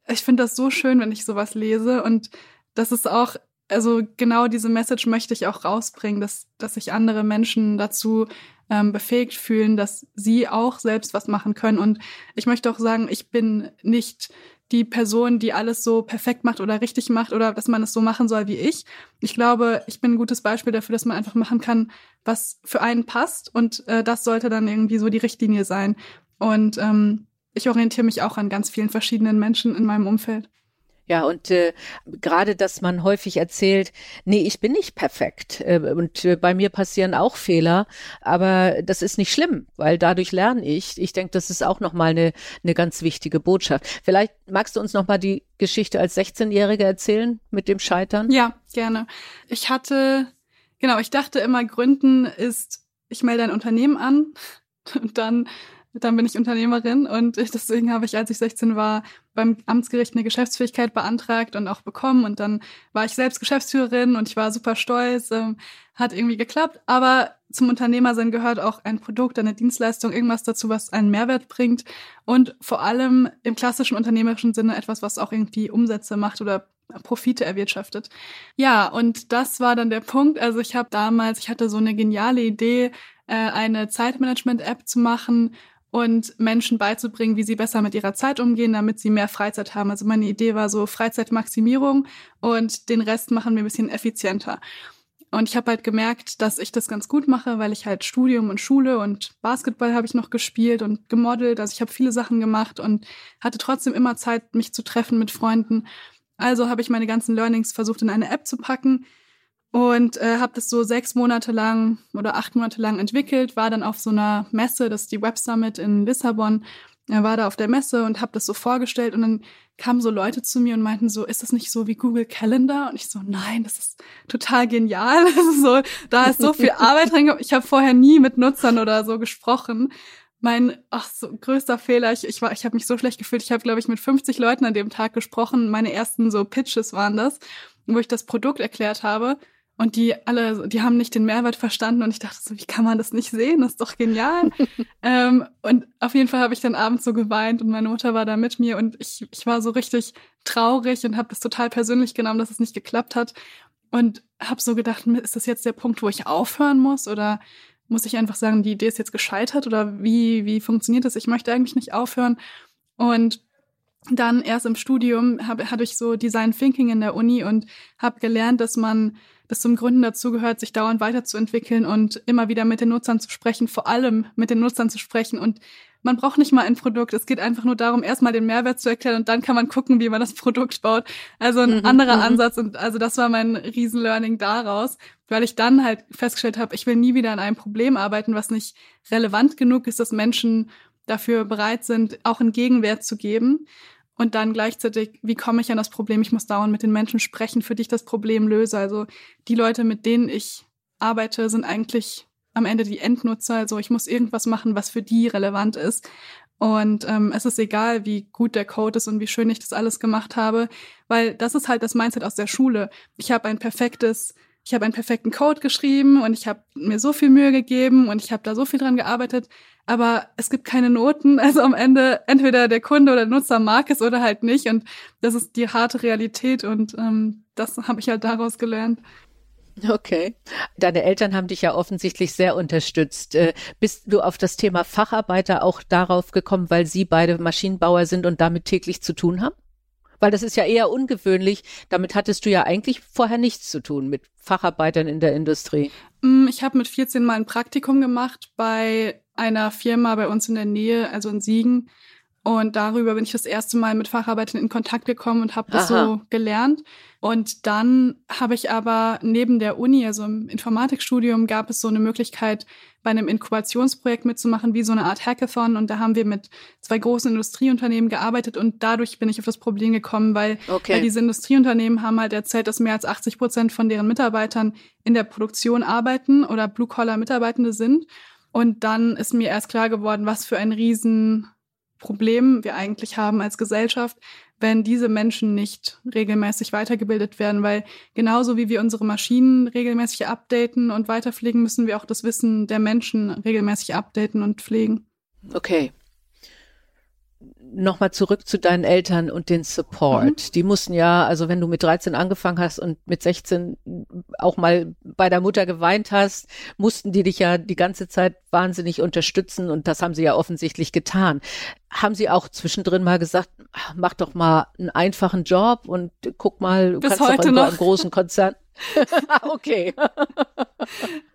ich finde das so schön, wenn ich sowas lese und das ist auch, also genau diese Message möchte ich auch rausbringen, dass, dass sich andere Menschen dazu ähm, befähigt fühlen, dass sie auch selbst was machen können. Und ich möchte auch sagen, ich bin nicht die Person, die alles so perfekt macht oder richtig macht oder dass man es so machen soll wie ich. Ich glaube, ich bin ein gutes Beispiel dafür, dass man einfach machen kann, was für einen passt und äh, das sollte dann irgendwie so die Richtlinie sein. Und ähm, ich orientiere mich auch an ganz vielen verschiedenen Menschen in meinem Umfeld. Ja, und äh, gerade, dass man häufig erzählt, nee, ich bin nicht perfekt äh, und äh, bei mir passieren auch Fehler, aber das ist nicht schlimm, weil dadurch lerne ich. Ich denke, das ist auch nochmal eine, eine ganz wichtige Botschaft. Vielleicht magst du uns nochmal die Geschichte als 16-Jährige erzählen mit dem Scheitern? Ja, gerne. Ich hatte, genau, ich dachte immer, Gründen ist, ich melde ein Unternehmen an und dann dann bin ich Unternehmerin und ich, deswegen habe ich, als ich 16 war, beim Amtsgericht eine Geschäftsfähigkeit beantragt und auch bekommen. Und dann war ich selbst Geschäftsführerin und ich war super stolz. Ähm, hat irgendwie geklappt. Aber zum Unternehmersein gehört auch ein Produkt, eine Dienstleistung, irgendwas dazu, was einen Mehrwert bringt. Und vor allem im klassischen unternehmerischen Sinne etwas, was auch irgendwie Umsätze macht oder Profite erwirtschaftet. Ja, und das war dann der Punkt. Also ich habe damals, ich hatte so eine geniale Idee, äh, eine Zeitmanagement-App zu machen und Menschen beizubringen, wie sie besser mit ihrer Zeit umgehen, damit sie mehr Freizeit haben. Also meine Idee war so Freizeitmaximierung und den Rest machen wir ein bisschen effizienter. Und ich habe halt gemerkt, dass ich das ganz gut mache, weil ich halt Studium und Schule und Basketball habe ich noch gespielt und gemodelt. Also ich habe viele Sachen gemacht und hatte trotzdem immer Zeit, mich zu treffen mit Freunden. Also habe ich meine ganzen Learnings versucht, in eine App zu packen und äh, habe das so sechs Monate lang oder acht Monate lang entwickelt, war dann auf so einer Messe, das ist die Web Summit in Lissabon, er war da auf der Messe und habe das so vorgestellt und dann kamen so Leute zu mir und meinten so, ist das nicht so wie Google Calendar? Und ich so, nein, das ist total genial. so, da ist so viel Arbeit drin. Ich habe vorher nie mit Nutzern oder so gesprochen. Mein ach, so größter Fehler, ich, ich war, ich habe mich so schlecht gefühlt. Ich habe, glaube ich, mit 50 Leuten an dem Tag gesprochen. Meine ersten so Pitches waren das, wo ich das Produkt erklärt habe. Und die alle, die haben nicht den Mehrwert verstanden und ich dachte so, wie kann man das nicht sehen? Das ist doch genial. ähm, und auf jeden Fall habe ich dann abends so geweint und meine Mutter war da mit mir und ich, ich war so richtig traurig und habe das total persönlich genommen, dass es nicht geklappt hat. Und habe so gedacht, ist das jetzt der Punkt, wo ich aufhören muss? Oder muss ich einfach sagen, die Idee ist jetzt gescheitert? Oder wie, wie funktioniert das? Ich möchte eigentlich nicht aufhören. Und dann erst im Studium habe hab ich so Design Thinking in der Uni und habe gelernt, dass man das zum Gründen dazu gehört, sich dauernd weiterzuentwickeln und immer wieder mit den Nutzern zu sprechen, vor allem mit den Nutzern zu sprechen. Und man braucht nicht mal ein Produkt. Es geht einfach nur darum, erstmal den Mehrwert zu erklären und dann kann man gucken, wie man das Produkt baut. Also ein mhm, anderer mhm. Ansatz. Und also das war mein Riesenlearning daraus, weil ich dann halt festgestellt habe, ich will nie wieder an einem Problem arbeiten, was nicht relevant genug ist, dass Menschen dafür bereit sind, auch einen Gegenwert zu geben. Und dann gleichzeitig, wie komme ich an das Problem? Ich muss dauernd mit den Menschen sprechen, für die das Problem löse. Also die Leute, mit denen ich arbeite, sind eigentlich am Ende die Endnutzer. Also ich muss irgendwas machen, was für die relevant ist. Und ähm, es ist egal, wie gut der Code ist und wie schön ich das alles gemacht habe, weil das ist halt das Mindset aus der Schule. Ich habe ein perfektes ich habe einen perfekten Code geschrieben und ich habe mir so viel Mühe gegeben und ich habe da so viel dran gearbeitet, aber es gibt keine Noten. Also am Ende entweder der Kunde oder der Nutzer mag es oder halt nicht und das ist die harte Realität und ähm, das habe ich halt daraus gelernt. Okay. Deine Eltern haben dich ja offensichtlich sehr unterstützt. Äh, bist du auf das Thema Facharbeiter auch darauf gekommen, weil sie beide Maschinenbauer sind und damit täglich zu tun haben? Weil das ist ja eher ungewöhnlich. Damit hattest du ja eigentlich vorher nichts zu tun mit Facharbeitern in der Industrie. Mm, ich habe mit 14 mal ein Praktikum gemacht bei einer Firma bei uns in der Nähe, also in Siegen. Und darüber bin ich das erste Mal mit Facharbeitern in Kontakt gekommen und habe das Aha. so gelernt. Und dann habe ich aber neben der Uni, also im Informatikstudium, gab es so eine Möglichkeit, bei einem Inkubationsprojekt mitzumachen, wie so eine Art Hackathon. Und da haben wir mit zwei großen Industrieunternehmen gearbeitet und dadurch bin ich auf das Problem gekommen, weil, okay. weil diese Industrieunternehmen haben halt erzählt, dass mehr als 80 Prozent von deren Mitarbeitern in der Produktion arbeiten oder Blue-Collar-Mitarbeitende sind. Und dann ist mir erst klar geworden, was für ein riesen Problem wir eigentlich haben als Gesellschaft, wenn diese Menschen nicht regelmäßig weitergebildet werden, weil genauso wie wir unsere Maschinen regelmäßig updaten und weiterpflegen, müssen wir auch das Wissen der Menschen regelmäßig updaten und pflegen. Okay nochmal zurück zu deinen Eltern und den Support. Mhm. Die mussten ja, also wenn du mit 13 angefangen hast und mit 16 auch mal bei der Mutter geweint hast, mussten die dich ja die ganze Zeit wahnsinnig unterstützen und das haben sie ja offensichtlich getan. Haben sie auch zwischendrin mal gesagt, mach doch mal einen einfachen Job und guck mal, du Bis kannst doch noch. einen großen Konzern. okay.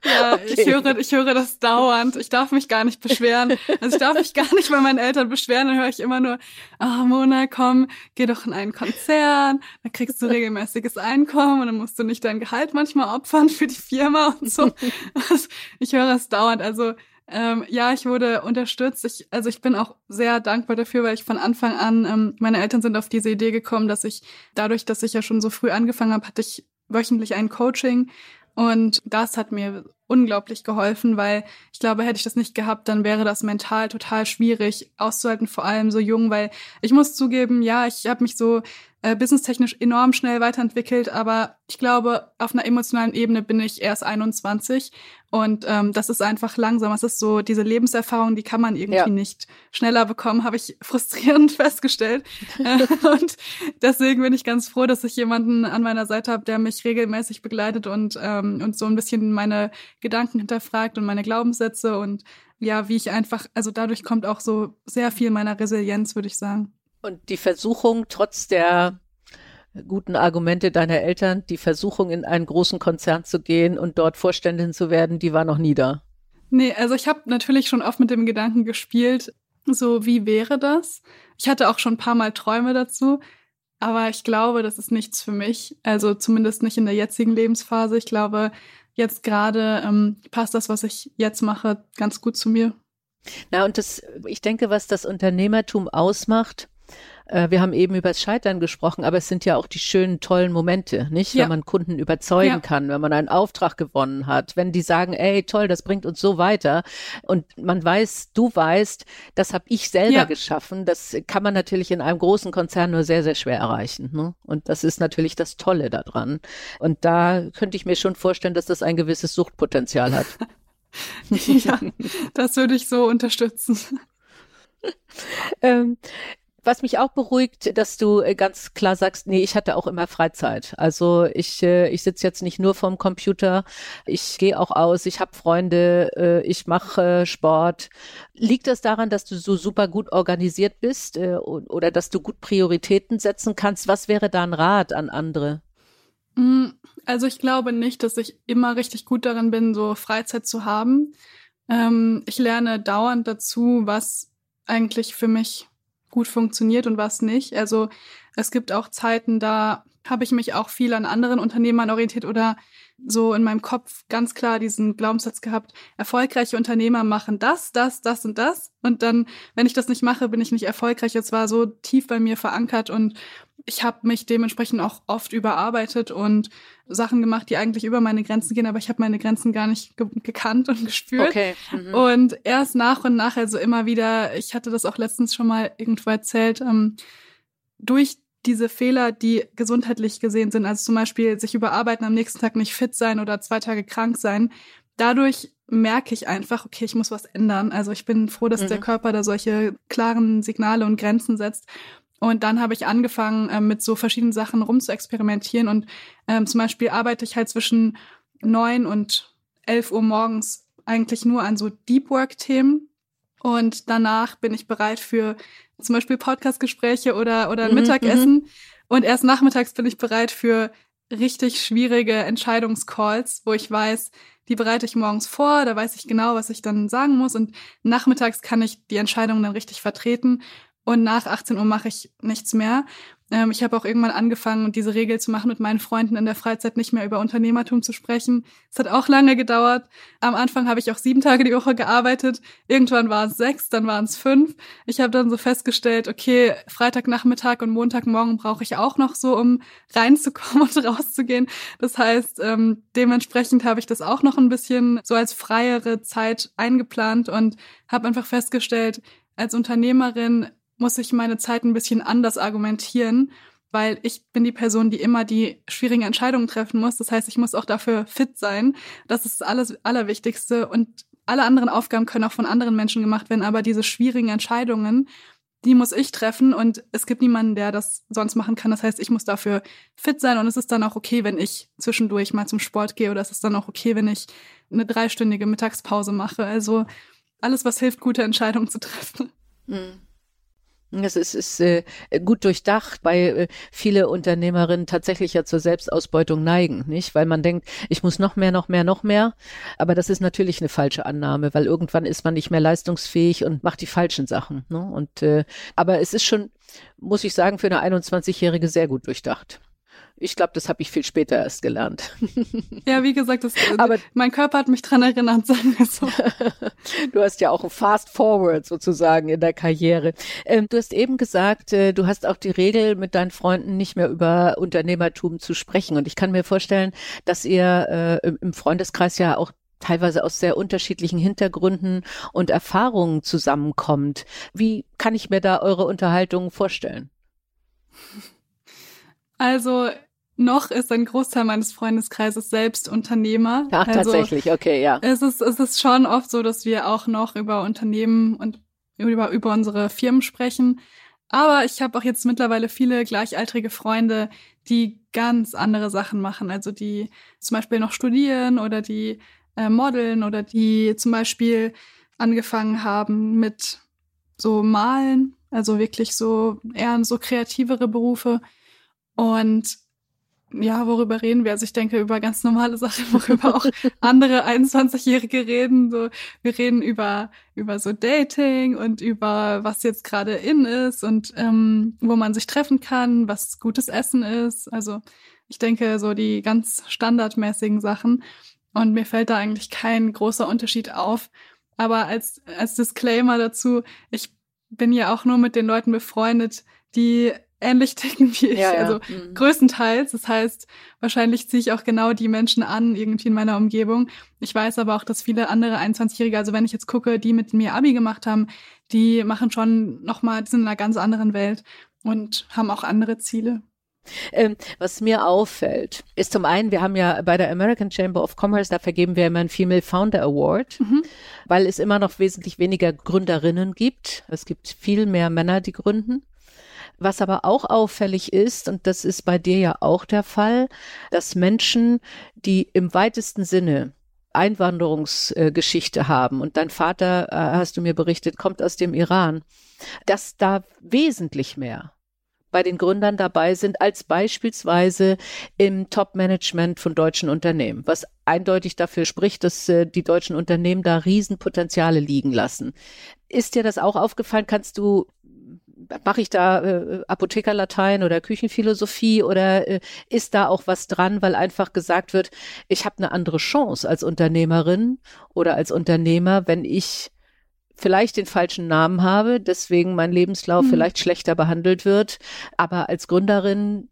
Ja, okay. ich höre, ich höre das dauernd. Ich darf mich gar nicht beschweren. Also ich darf mich gar nicht bei meinen Eltern beschweren. Dann höre ich immer nur, ah, oh, Mona, komm, geh doch in einen Konzern. Da kriegst du regelmäßiges Einkommen und dann musst du nicht dein Gehalt manchmal opfern für die Firma und so. Also ich höre es dauernd. Also ähm, ja, ich wurde unterstützt. Ich, also ich bin auch sehr dankbar dafür, weil ich von Anfang an, ähm, meine Eltern sind auf diese Idee gekommen, dass ich dadurch, dass ich ja schon so früh angefangen habe, hatte ich wöchentlich ein Coaching. Und das hat mir unglaublich geholfen, weil ich glaube, hätte ich das nicht gehabt, dann wäre das mental total schwierig auszuhalten, vor allem so jung, weil ich muss zugeben, ja, ich habe mich so äh, businesstechnisch enorm schnell weiterentwickelt, aber ich glaube, auf einer emotionalen Ebene bin ich erst 21 und ähm, das ist einfach langsam. Es ist so, diese Lebenserfahrung, die kann man irgendwie ja. nicht schneller bekommen, habe ich frustrierend festgestellt. Und deswegen bin ich ganz froh, dass ich jemanden an meiner Seite habe, der mich regelmäßig begleitet und, ähm, und so ein bisschen meine Gedanken hinterfragt und meine Glaubenssätze und ja, wie ich einfach, also dadurch kommt auch so sehr viel meiner Resilienz, würde ich sagen. Und die Versuchung, trotz der guten Argumente deiner Eltern, die Versuchung, in einen großen Konzern zu gehen und dort Vorständin zu werden, die war noch nie da. Nee, also ich habe natürlich schon oft mit dem Gedanken gespielt, so wie wäre das? Ich hatte auch schon ein paar Mal Träume dazu, aber ich glaube, das ist nichts für mich. Also zumindest nicht in der jetzigen Lebensphase. Ich glaube, jetzt gerade ähm, passt das, was ich jetzt mache, ganz gut zu mir. Na, und das, ich denke, was das Unternehmertum ausmacht, äh, wir haben eben über das Scheitern gesprochen, aber es sind ja auch die schönen, tollen Momente, nicht? Ja. Wenn man Kunden überzeugen ja. kann, wenn man einen Auftrag gewonnen hat, wenn die sagen, ey, toll, das bringt uns so weiter. Und man weiß, du weißt, das habe ich selber ja. geschaffen. Das kann man natürlich in einem großen Konzern nur sehr, sehr schwer erreichen. Ne? Und das ist natürlich das Tolle daran. Und da könnte ich mir schon vorstellen, dass das ein gewisses Suchtpotenzial hat. ja, das würde ich so unterstützen. ähm, was mich auch beruhigt, dass du äh, ganz klar sagst, nee, ich hatte auch immer Freizeit. Also ich, äh, ich sitze jetzt nicht nur vorm Computer, ich gehe auch aus, ich habe Freunde, äh, ich mache Sport. Liegt das daran, dass du so super gut organisiert bist oder dass du gut Prioritäten setzen kannst? Was wäre da ein Rat an andere? Mm, also ich glaube nicht, dass ich immer richtig gut darin bin, so Freizeit zu haben. Ähm, ich lerne dauernd dazu, was eigentlich für mich gut funktioniert und was nicht. Also es gibt auch Zeiten, da habe ich mich auch viel an anderen Unternehmern orientiert oder so in meinem Kopf ganz klar diesen Glaubenssatz gehabt, erfolgreiche Unternehmer machen das, das, das und das. Und dann, wenn ich das nicht mache, bin ich nicht erfolgreich. Es war so tief bei mir verankert und ich habe mich dementsprechend auch oft überarbeitet und Sachen gemacht, die eigentlich über meine Grenzen gehen, aber ich habe meine Grenzen gar nicht ge gekannt und gespürt. Okay. Mhm. Und erst nach und nach, also immer wieder, ich hatte das auch letztens schon mal irgendwo erzählt, ähm, durch diese Fehler, die gesundheitlich gesehen sind, also zum Beispiel sich überarbeiten, am nächsten Tag nicht fit sein oder zwei Tage krank sein, dadurch merke ich einfach, okay, ich muss was ändern. Also ich bin froh, dass mhm. der Körper da solche klaren Signale und Grenzen setzt. Und dann habe ich angefangen, äh, mit so verschiedenen Sachen rumzuexperimentieren. Und ähm, zum Beispiel arbeite ich halt zwischen neun und elf Uhr morgens eigentlich nur an so Deep Work-Themen. Und danach bin ich bereit für zum Beispiel Podcast-Gespräche oder, oder ein mhm, Mittagessen. Mhm. Und erst nachmittags bin ich bereit für richtig schwierige Entscheidungscalls, wo ich weiß, die bereite ich morgens vor, da weiß ich genau, was ich dann sagen muss und nachmittags kann ich die Entscheidung dann richtig vertreten und nach 18 Uhr mache ich nichts mehr. Ähm, ich habe auch irgendwann angefangen, diese Regel zu machen, mit meinen Freunden in der Freizeit nicht mehr über Unternehmertum zu sprechen. Es hat auch lange gedauert. Am Anfang habe ich auch sieben Tage die Woche gearbeitet. Irgendwann waren es sechs, dann waren es fünf. Ich habe dann so festgestellt, okay, Freitagnachmittag und Montagmorgen brauche ich auch noch so, um reinzukommen und rauszugehen. Das heißt, ähm, dementsprechend habe ich das auch noch ein bisschen so als freiere Zeit eingeplant und habe einfach festgestellt, als Unternehmerin muss ich meine Zeit ein bisschen anders argumentieren, weil ich bin die Person, die immer die schwierigen Entscheidungen treffen muss. Das heißt, ich muss auch dafür fit sein. Das ist alles Allerwichtigste. Und alle anderen Aufgaben können auch von anderen Menschen gemacht werden, aber diese schwierigen Entscheidungen, die muss ich treffen und es gibt niemanden, der das sonst machen kann. Das heißt, ich muss dafür fit sein und es ist dann auch okay, wenn ich zwischendurch mal zum Sport gehe oder es ist dann auch okay, wenn ich eine dreistündige Mittagspause mache. Also alles, was hilft, gute Entscheidungen zu treffen. Mhm. Es ist, ist äh, gut durchdacht, weil äh, viele Unternehmerinnen tatsächlich ja zur Selbstausbeutung neigen, nicht? Weil man denkt, ich muss noch mehr, noch mehr, noch mehr. Aber das ist natürlich eine falsche Annahme, weil irgendwann ist man nicht mehr leistungsfähig und macht die falschen Sachen. Ne? Und äh, aber es ist schon, muss ich sagen, für eine 21-Jährige sehr gut durchdacht. Ich glaube, das habe ich viel später erst gelernt. Ja, wie gesagt, das, äh, Aber, mein Körper hat mich dran erinnert, sagen wir so. du hast ja auch ein Fast Forward sozusagen in der Karriere. Ähm, du hast eben gesagt, äh, du hast auch die Regel, mit deinen Freunden nicht mehr über Unternehmertum zu sprechen. Und ich kann mir vorstellen, dass ihr äh, im Freundeskreis ja auch teilweise aus sehr unterschiedlichen Hintergründen und Erfahrungen zusammenkommt. Wie kann ich mir da eure Unterhaltung vorstellen? Also noch ist ein Großteil meines Freundeskreises selbst Unternehmer. Ach, also tatsächlich, okay, ja. Es ist, es ist schon oft so, dass wir auch noch über Unternehmen und über, über unsere Firmen sprechen. Aber ich habe auch jetzt mittlerweile viele gleichaltrige Freunde, die ganz andere Sachen machen. Also die zum Beispiel noch studieren oder die äh, modeln oder die zum Beispiel angefangen haben mit so Malen, also wirklich so eher so kreativere Berufe. Und ja, worüber reden wir? Also ich denke über ganz normale Sachen, worüber auch andere 21-Jährige reden. So, wir reden über, über so Dating und über was jetzt gerade in ist und ähm, wo man sich treffen kann, was gutes Essen ist. Also ich denke so die ganz standardmäßigen Sachen. Und mir fällt da eigentlich kein großer Unterschied auf. Aber als, als Disclaimer dazu, ich bin ja auch nur mit den Leuten befreundet, die ähnlich ticken wie ich. Ja, ja. Also mhm. größtenteils. Das heißt, wahrscheinlich ziehe ich auch genau die Menschen an, irgendwie in meiner Umgebung. Ich weiß aber auch, dass viele andere 21-Jährige, also wenn ich jetzt gucke, die mit mir Abi gemacht haben, die machen schon nochmal, die sind in einer ganz anderen Welt und haben auch andere Ziele. Ähm, was mir auffällt, ist zum einen, wir haben ja bei der American Chamber of Commerce, da vergeben wir immer einen Female Founder Award, mhm. weil es immer noch wesentlich weniger Gründerinnen gibt. Es gibt viel mehr Männer, die gründen. Was aber auch auffällig ist, und das ist bei dir ja auch der Fall, dass Menschen, die im weitesten Sinne Einwanderungsgeschichte haben und dein Vater, äh, hast du mir berichtet, kommt aus dem Iran, dass da wesentlich mehr bei den Gründern dabei sind, als beispielsweise im Top-Management von deutschen Unternehmen, was eindeutig dafür spricht, dass äh, die deutschen Unternehmen da Riesenpotenziale liegen lassen. Ist dir das auch aufgefallen? Kannst du mache ich da äh, Apothekerlatein oder Küchenphilosophie oder äh, ist da auch was dran, weil einfach gesagt wird, ich habe eine andere Chance als Unternehmerin oder als Unternehmer, wenn ich vielleicht den falschen Namen habe, deswegen mein Lebenslauf hm. vielleicht schlechter behandelt wird, aber als Gründerin,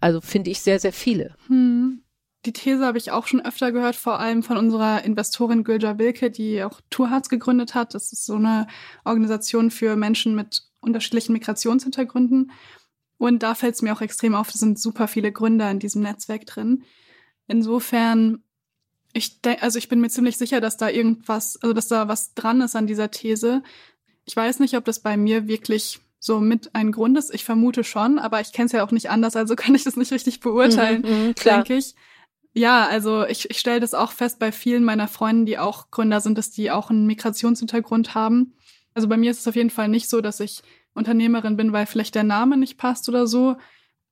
also finde ich sehr, sehr viele. Hm. Die These habe ich auch schon öfter gehört, vor allem von unserer Investorin Gülja Wilke, die auch Tourharz gegründet hat. Das ist so eine Organisation für Menschen mit unterschiedlichen Migrationshintergründen. Und da fällt es mir auch extrem auf, es sind super viele Gründer in diesem Netzwerk drin. Insofern, ich denke, also ich bin mir ziemlich sicher, dass da irgendwas, also dass da was dran ist an dieser These. Ich weiß nicht, ob das bei mir wirklich so mit ein Grund ist. Ich vermute schon, aber ich kenne es ja auch nicht anders, also kann ich das nicht richtig beurteilen, mhm, mhm denke ich. Ja, also ich, ich stelle das auch fest bei vielen meiner Freunden, die auch Gründer sind, dass die auch einen Migrationshintergrund haben. Also bei mir ist es auf jeden Fall nicht so, dass ich Unternehmerin bin, weil vielleicht der Name nicht passt oder so.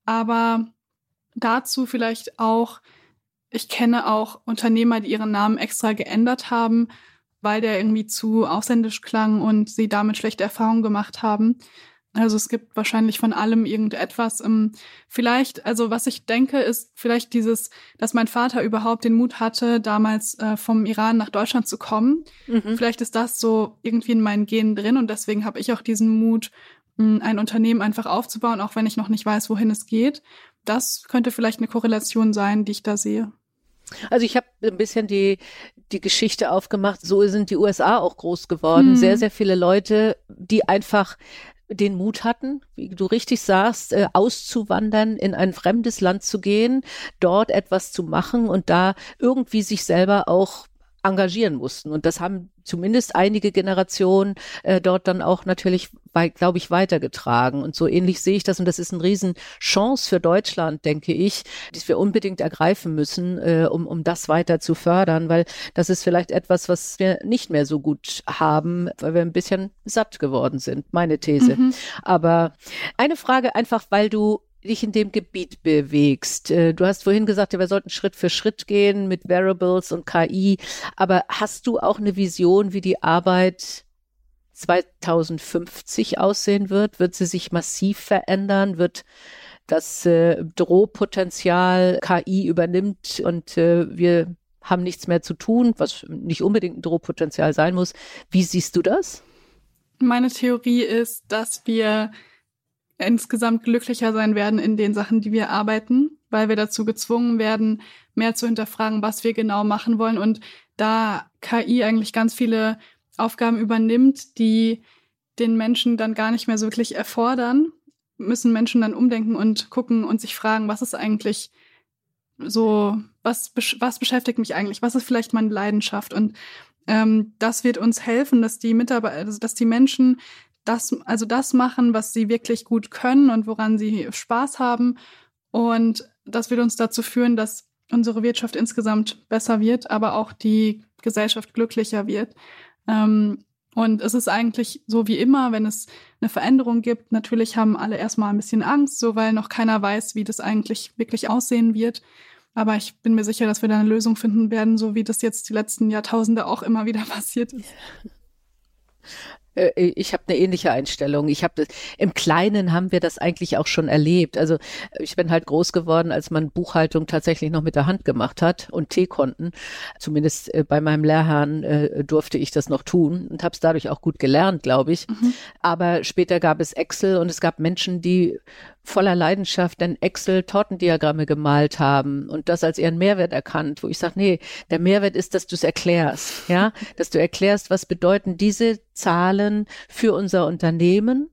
Aber dazu vielleicht auch, ich kenne auch Unternehmer, die ihren Namen extra geändert haben, weil der irgendwie zu ausländisch klang und sie damit schlechte Erfahrungen gemacht haben. Also es gibt wahrscheinlich von allem irgendetwas. Ähm, vielleicht, also was ich denke, ist vielleicht dieses, dass mein Vater überhaupt den Mut hatte, damals äh, vom Iran nach Deutschland zu kommen. Mhm. Vielleicht ist das so irgendwie in meinen Genen drin und deswegen habe ich auch diesen Mut, ein Unternehmen einfach aufzubauen, auch wenn ich noch nicht weiß, wohin es geht. Das könnte vielleicht eine Korrelation sein, die ich da sehe. Also ich habe ein bisschen die, die Geschichte aufgemacht, so sind die USA auch groß geworden. Hm. Sehr, sehr viele Leute, die einfach den Mut hatten, wie du richtig sagst, äh, auszuwandern, in ein fremdes Land zu gehen, dort etwas zu machen und da irgendwie sich selber auch engagieren mussten. Und das haben zumindest einige Generationen äh, dort dann auch natürlich, glaube ich, weitergetragen. Und so ähnlich sehe ich das. Und das ist eine Riesenchance für Deutschland, denke ich, die wir unbedingt ergreifen müssen, äh, um, um das weiter zu fördern, weil das ist vielleicht etwas, was wir nicht mehr so gut haben, weil wir ein bisschen satt geworden sind, meine These. Mhm. Aber eine Frage einfach, weil du dich in dem Gebiet bewegst. Äh, du hast vorhin gesagt, wir sollten Schritt für Schritt gehen mit Variables und KI. Aber hast du auch eine Vision, wie die Arbeit 2050 aussehen wird? Wird sie sich massiv verändern? Wird das äh, Drohpotenzial KI übernimmt und äh, wir haben nichts mehr zu tun, was nicht unbedingt ein Drohpotenzial sein muss. Wie siehst du das? Meine Theorie ist, dass wir insgesamt glücklicher sein werden in den Sachen, die wir arbeiten, weil wir dazu gezwungen werden, mehr zu hinterfragen, was wir genau machen wollen und da KI eigentlich ganz viele Aufgaben übernimmt, die den Menschen dann gar nicht mehr so wirklich erfordern, müssen Menschen dann umdenken und gucken und sich fragen, was ist eigentlich so, was, was beschäftigt mich eigentlich? Was ist vielleicht meine Leidenschaft? Und ähm, das wird uns helfen, dass die Mitarbeiter, also dass die Menschen das, also das machen, was sie wirklich gut können und woran sie Spaß haben. Und das wird uns dazu führen, dass unsere Wirtschaft insgesamt besser wird, aber auch die Gesellschaft glücklicher wird. Ähm, und es ist eigentlich so wie immer, wenn es eine Veränderung gibt. Natürlich haben alle erstmal ein bisschen Angst, so weil noch keiner weiß, wie das eigentlich wirklich aussehen wird. Aber ich bin mir sicher, dass wir da eine Lösung finden werden, so wie das jetzt die letzten Jahrtausende auch immer wieder passiert ist. Äh, ich habe eine ähnliche Einstellung. Ich habe im Kleinen haben wir das eigentlich auch schon erlebt. Also ich bin halt groß geworden, als man Buchhaltung tatsächlich noch mit der Hand gemacht hat und T-Konten. Zumindest äh, bei meinem Lehrherrn äh, durfte ich das noch tun und habe es dadurch auch gut gelernt, glaube ich. Mhm. Aber später gab es Excel und es gab Menschen, die voller Leidenschaft dann Excel-Tortendiagramme gemalt haben und das als ihren Mehrwert erkannt, wo ich sage, nee, der Mehrwert ist, dass du es erklärst, ja, dass du erklärst, was bedeuten diese Zahlen für unser Unternehmen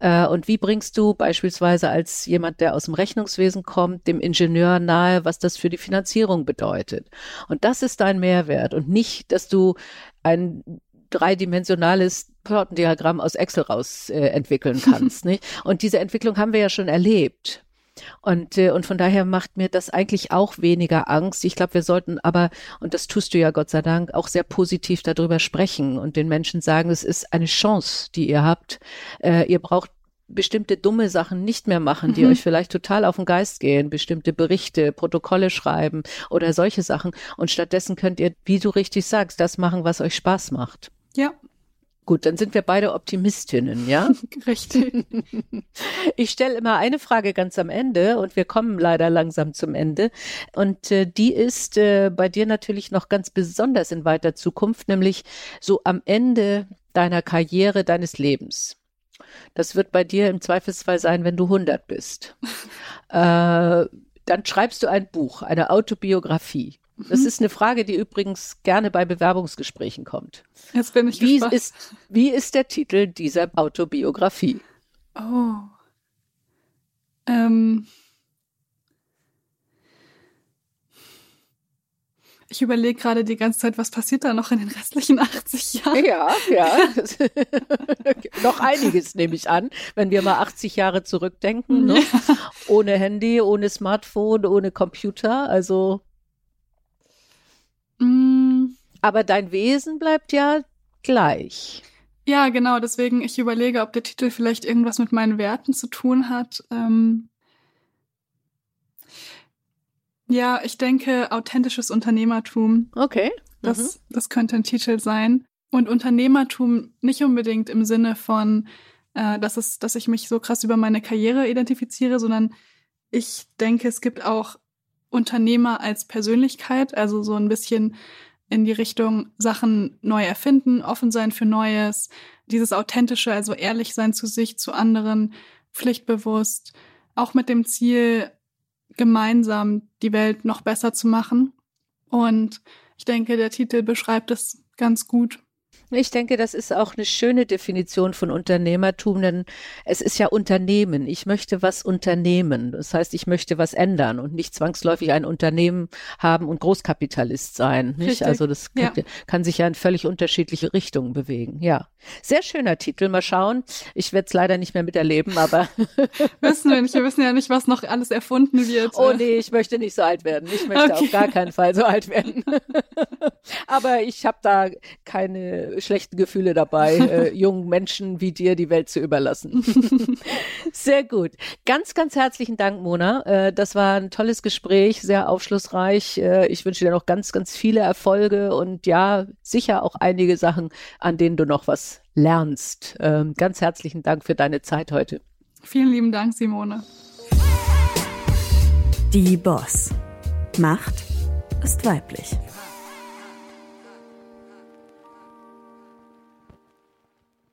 äh, und wie bringst du beispielsweise als jemand, der aus dem Rechnungswesen kommt, dem Ingenieur nahe, was das für die Finanzierung bedeutet. Und das ist dein Mehrwert und nicht, dass du ein dreidimensionales Tortendiagramm aus Excel raus äh, entwickeln kannst. nicht? Und diese Entwicklung haben wir ja schon erlebt. Und, äh, und von daher macht mir das eigentlich auch weniger Angst. Ich glaube, wir sollten aber, und das tust du ja Gott sei Dank, auch sehr positiv darüber sprechen und den Menschen sagen, es ist eine Chance, die ihr habt. Äh, ihr braucht bestimmte dumme Sachen nicht mehr machen, die mhm. euch vielleicht total auf den Geist gehen, bestimmte Berichte, Protokolle schreiben oder solche Sachen. Und stattdessen könnt ihr, wie du richtig sagst, das machen, was euch Spaß macht. Ja. Gut, dann sind wir beide Optimistinnen, ja? Richtig. Ich stelle immer eine Frage ganz am Ende und wir kommen leider langsam zum Ende. Und äh, die ist äh, bei dir natürlich noch ganz besonders in weiter Zukunft, nämlich so am Ende deiner Karriere, deines Lebens. Das wird bei dir im Zweifelsfall sein, wenn du 100 bist. äh, dann schreibst du ein Buch, eine Autobiografie. Das mhm. ist eine Frage, die übrigens gerne bei Bewerbungsgesprächen kommt. Jetzt bin ich wie gespannt. Ist, wie ist der Titel dieser Autobiografie? Oh. Ähm. Ich überlege gerade die ganze Zeit, was passiert da noch in den restlichen 80 Jahren? Ja, ja. noch einiges nehme ich an, wenn wir mal 80 Jahre zurückdenken. Ne? Ja. Ohne Handy, ohne Smartphone, ohne Computer. Also. Aber dein Wesen bleibt ja gleich. Ja, genau. Deswegen, ich überlege, ob der Titel vielleicht irgendwas mit meinen Werten zu tun hat. Ähm ja, ich denke, authentisches Unternehmertum. Okay. Mhm. Das, das könnte ein Titel sein. Und Unternehmertum nicht unbedingt im Sinne von, äh, dass, es, dass ich mich so krass über meine Karriere identifiziere, sondern ich denke, es gibt auch Unternehmer als Persönlichkeit, also so ein bisschen in die Richtung Sachen neu erfinden, offen sein für Neues, dieses authentische, also ehrlich sein zu sich, zu anderen, pflichtbewusst, auch mit dem Ziel, gemeinsam die Welt noch besser zu machen. Und ich denke, der Titel beschreibt es ganz gut. Ich denke, das ist auch eine schöne Definition von Unternehmertum, denn es ist ja Unternehmen. Ich möchte was unternehmen. Das heißt, ich möchte was ändern und nicht zwangsläufig ein Unternehmen haben und Großkapitalist sein. Nicht? Also das kann, ja. kann, sich ja in völlig unterschiedliche Richtungen bewegen. Ja, sehr schöner Titel. Mal schauen. Ich werde es leider nicht mehr miterleben, aber wissen wir nicht. Wir wissen ja nicht, was noch alles erfunden wird. Oh nee, ich möchte nicht so alt werden. Ich möchte okay. auf gar keinen Fall so alt werden. aber ich habe da keine schlechten Gefühle dabei, äh, jungen Menschen wie dir die Welt zu überlassen. sehr gut. Ganz, ganz herzlichen Dank, Mona. Äh, das war ein tolles Gespräch, sehr aufschlussreich. Äh, ich wünsche dir noch ganz, ganz viele Erfolge und ja, sicher auch einige Sachen, an denen du noch was lernst. Ähm, ganz herzlichen Dank für deine Zeit heute. Vielen lieben Dank, Simone. Die Boss. Macht ist weiblich.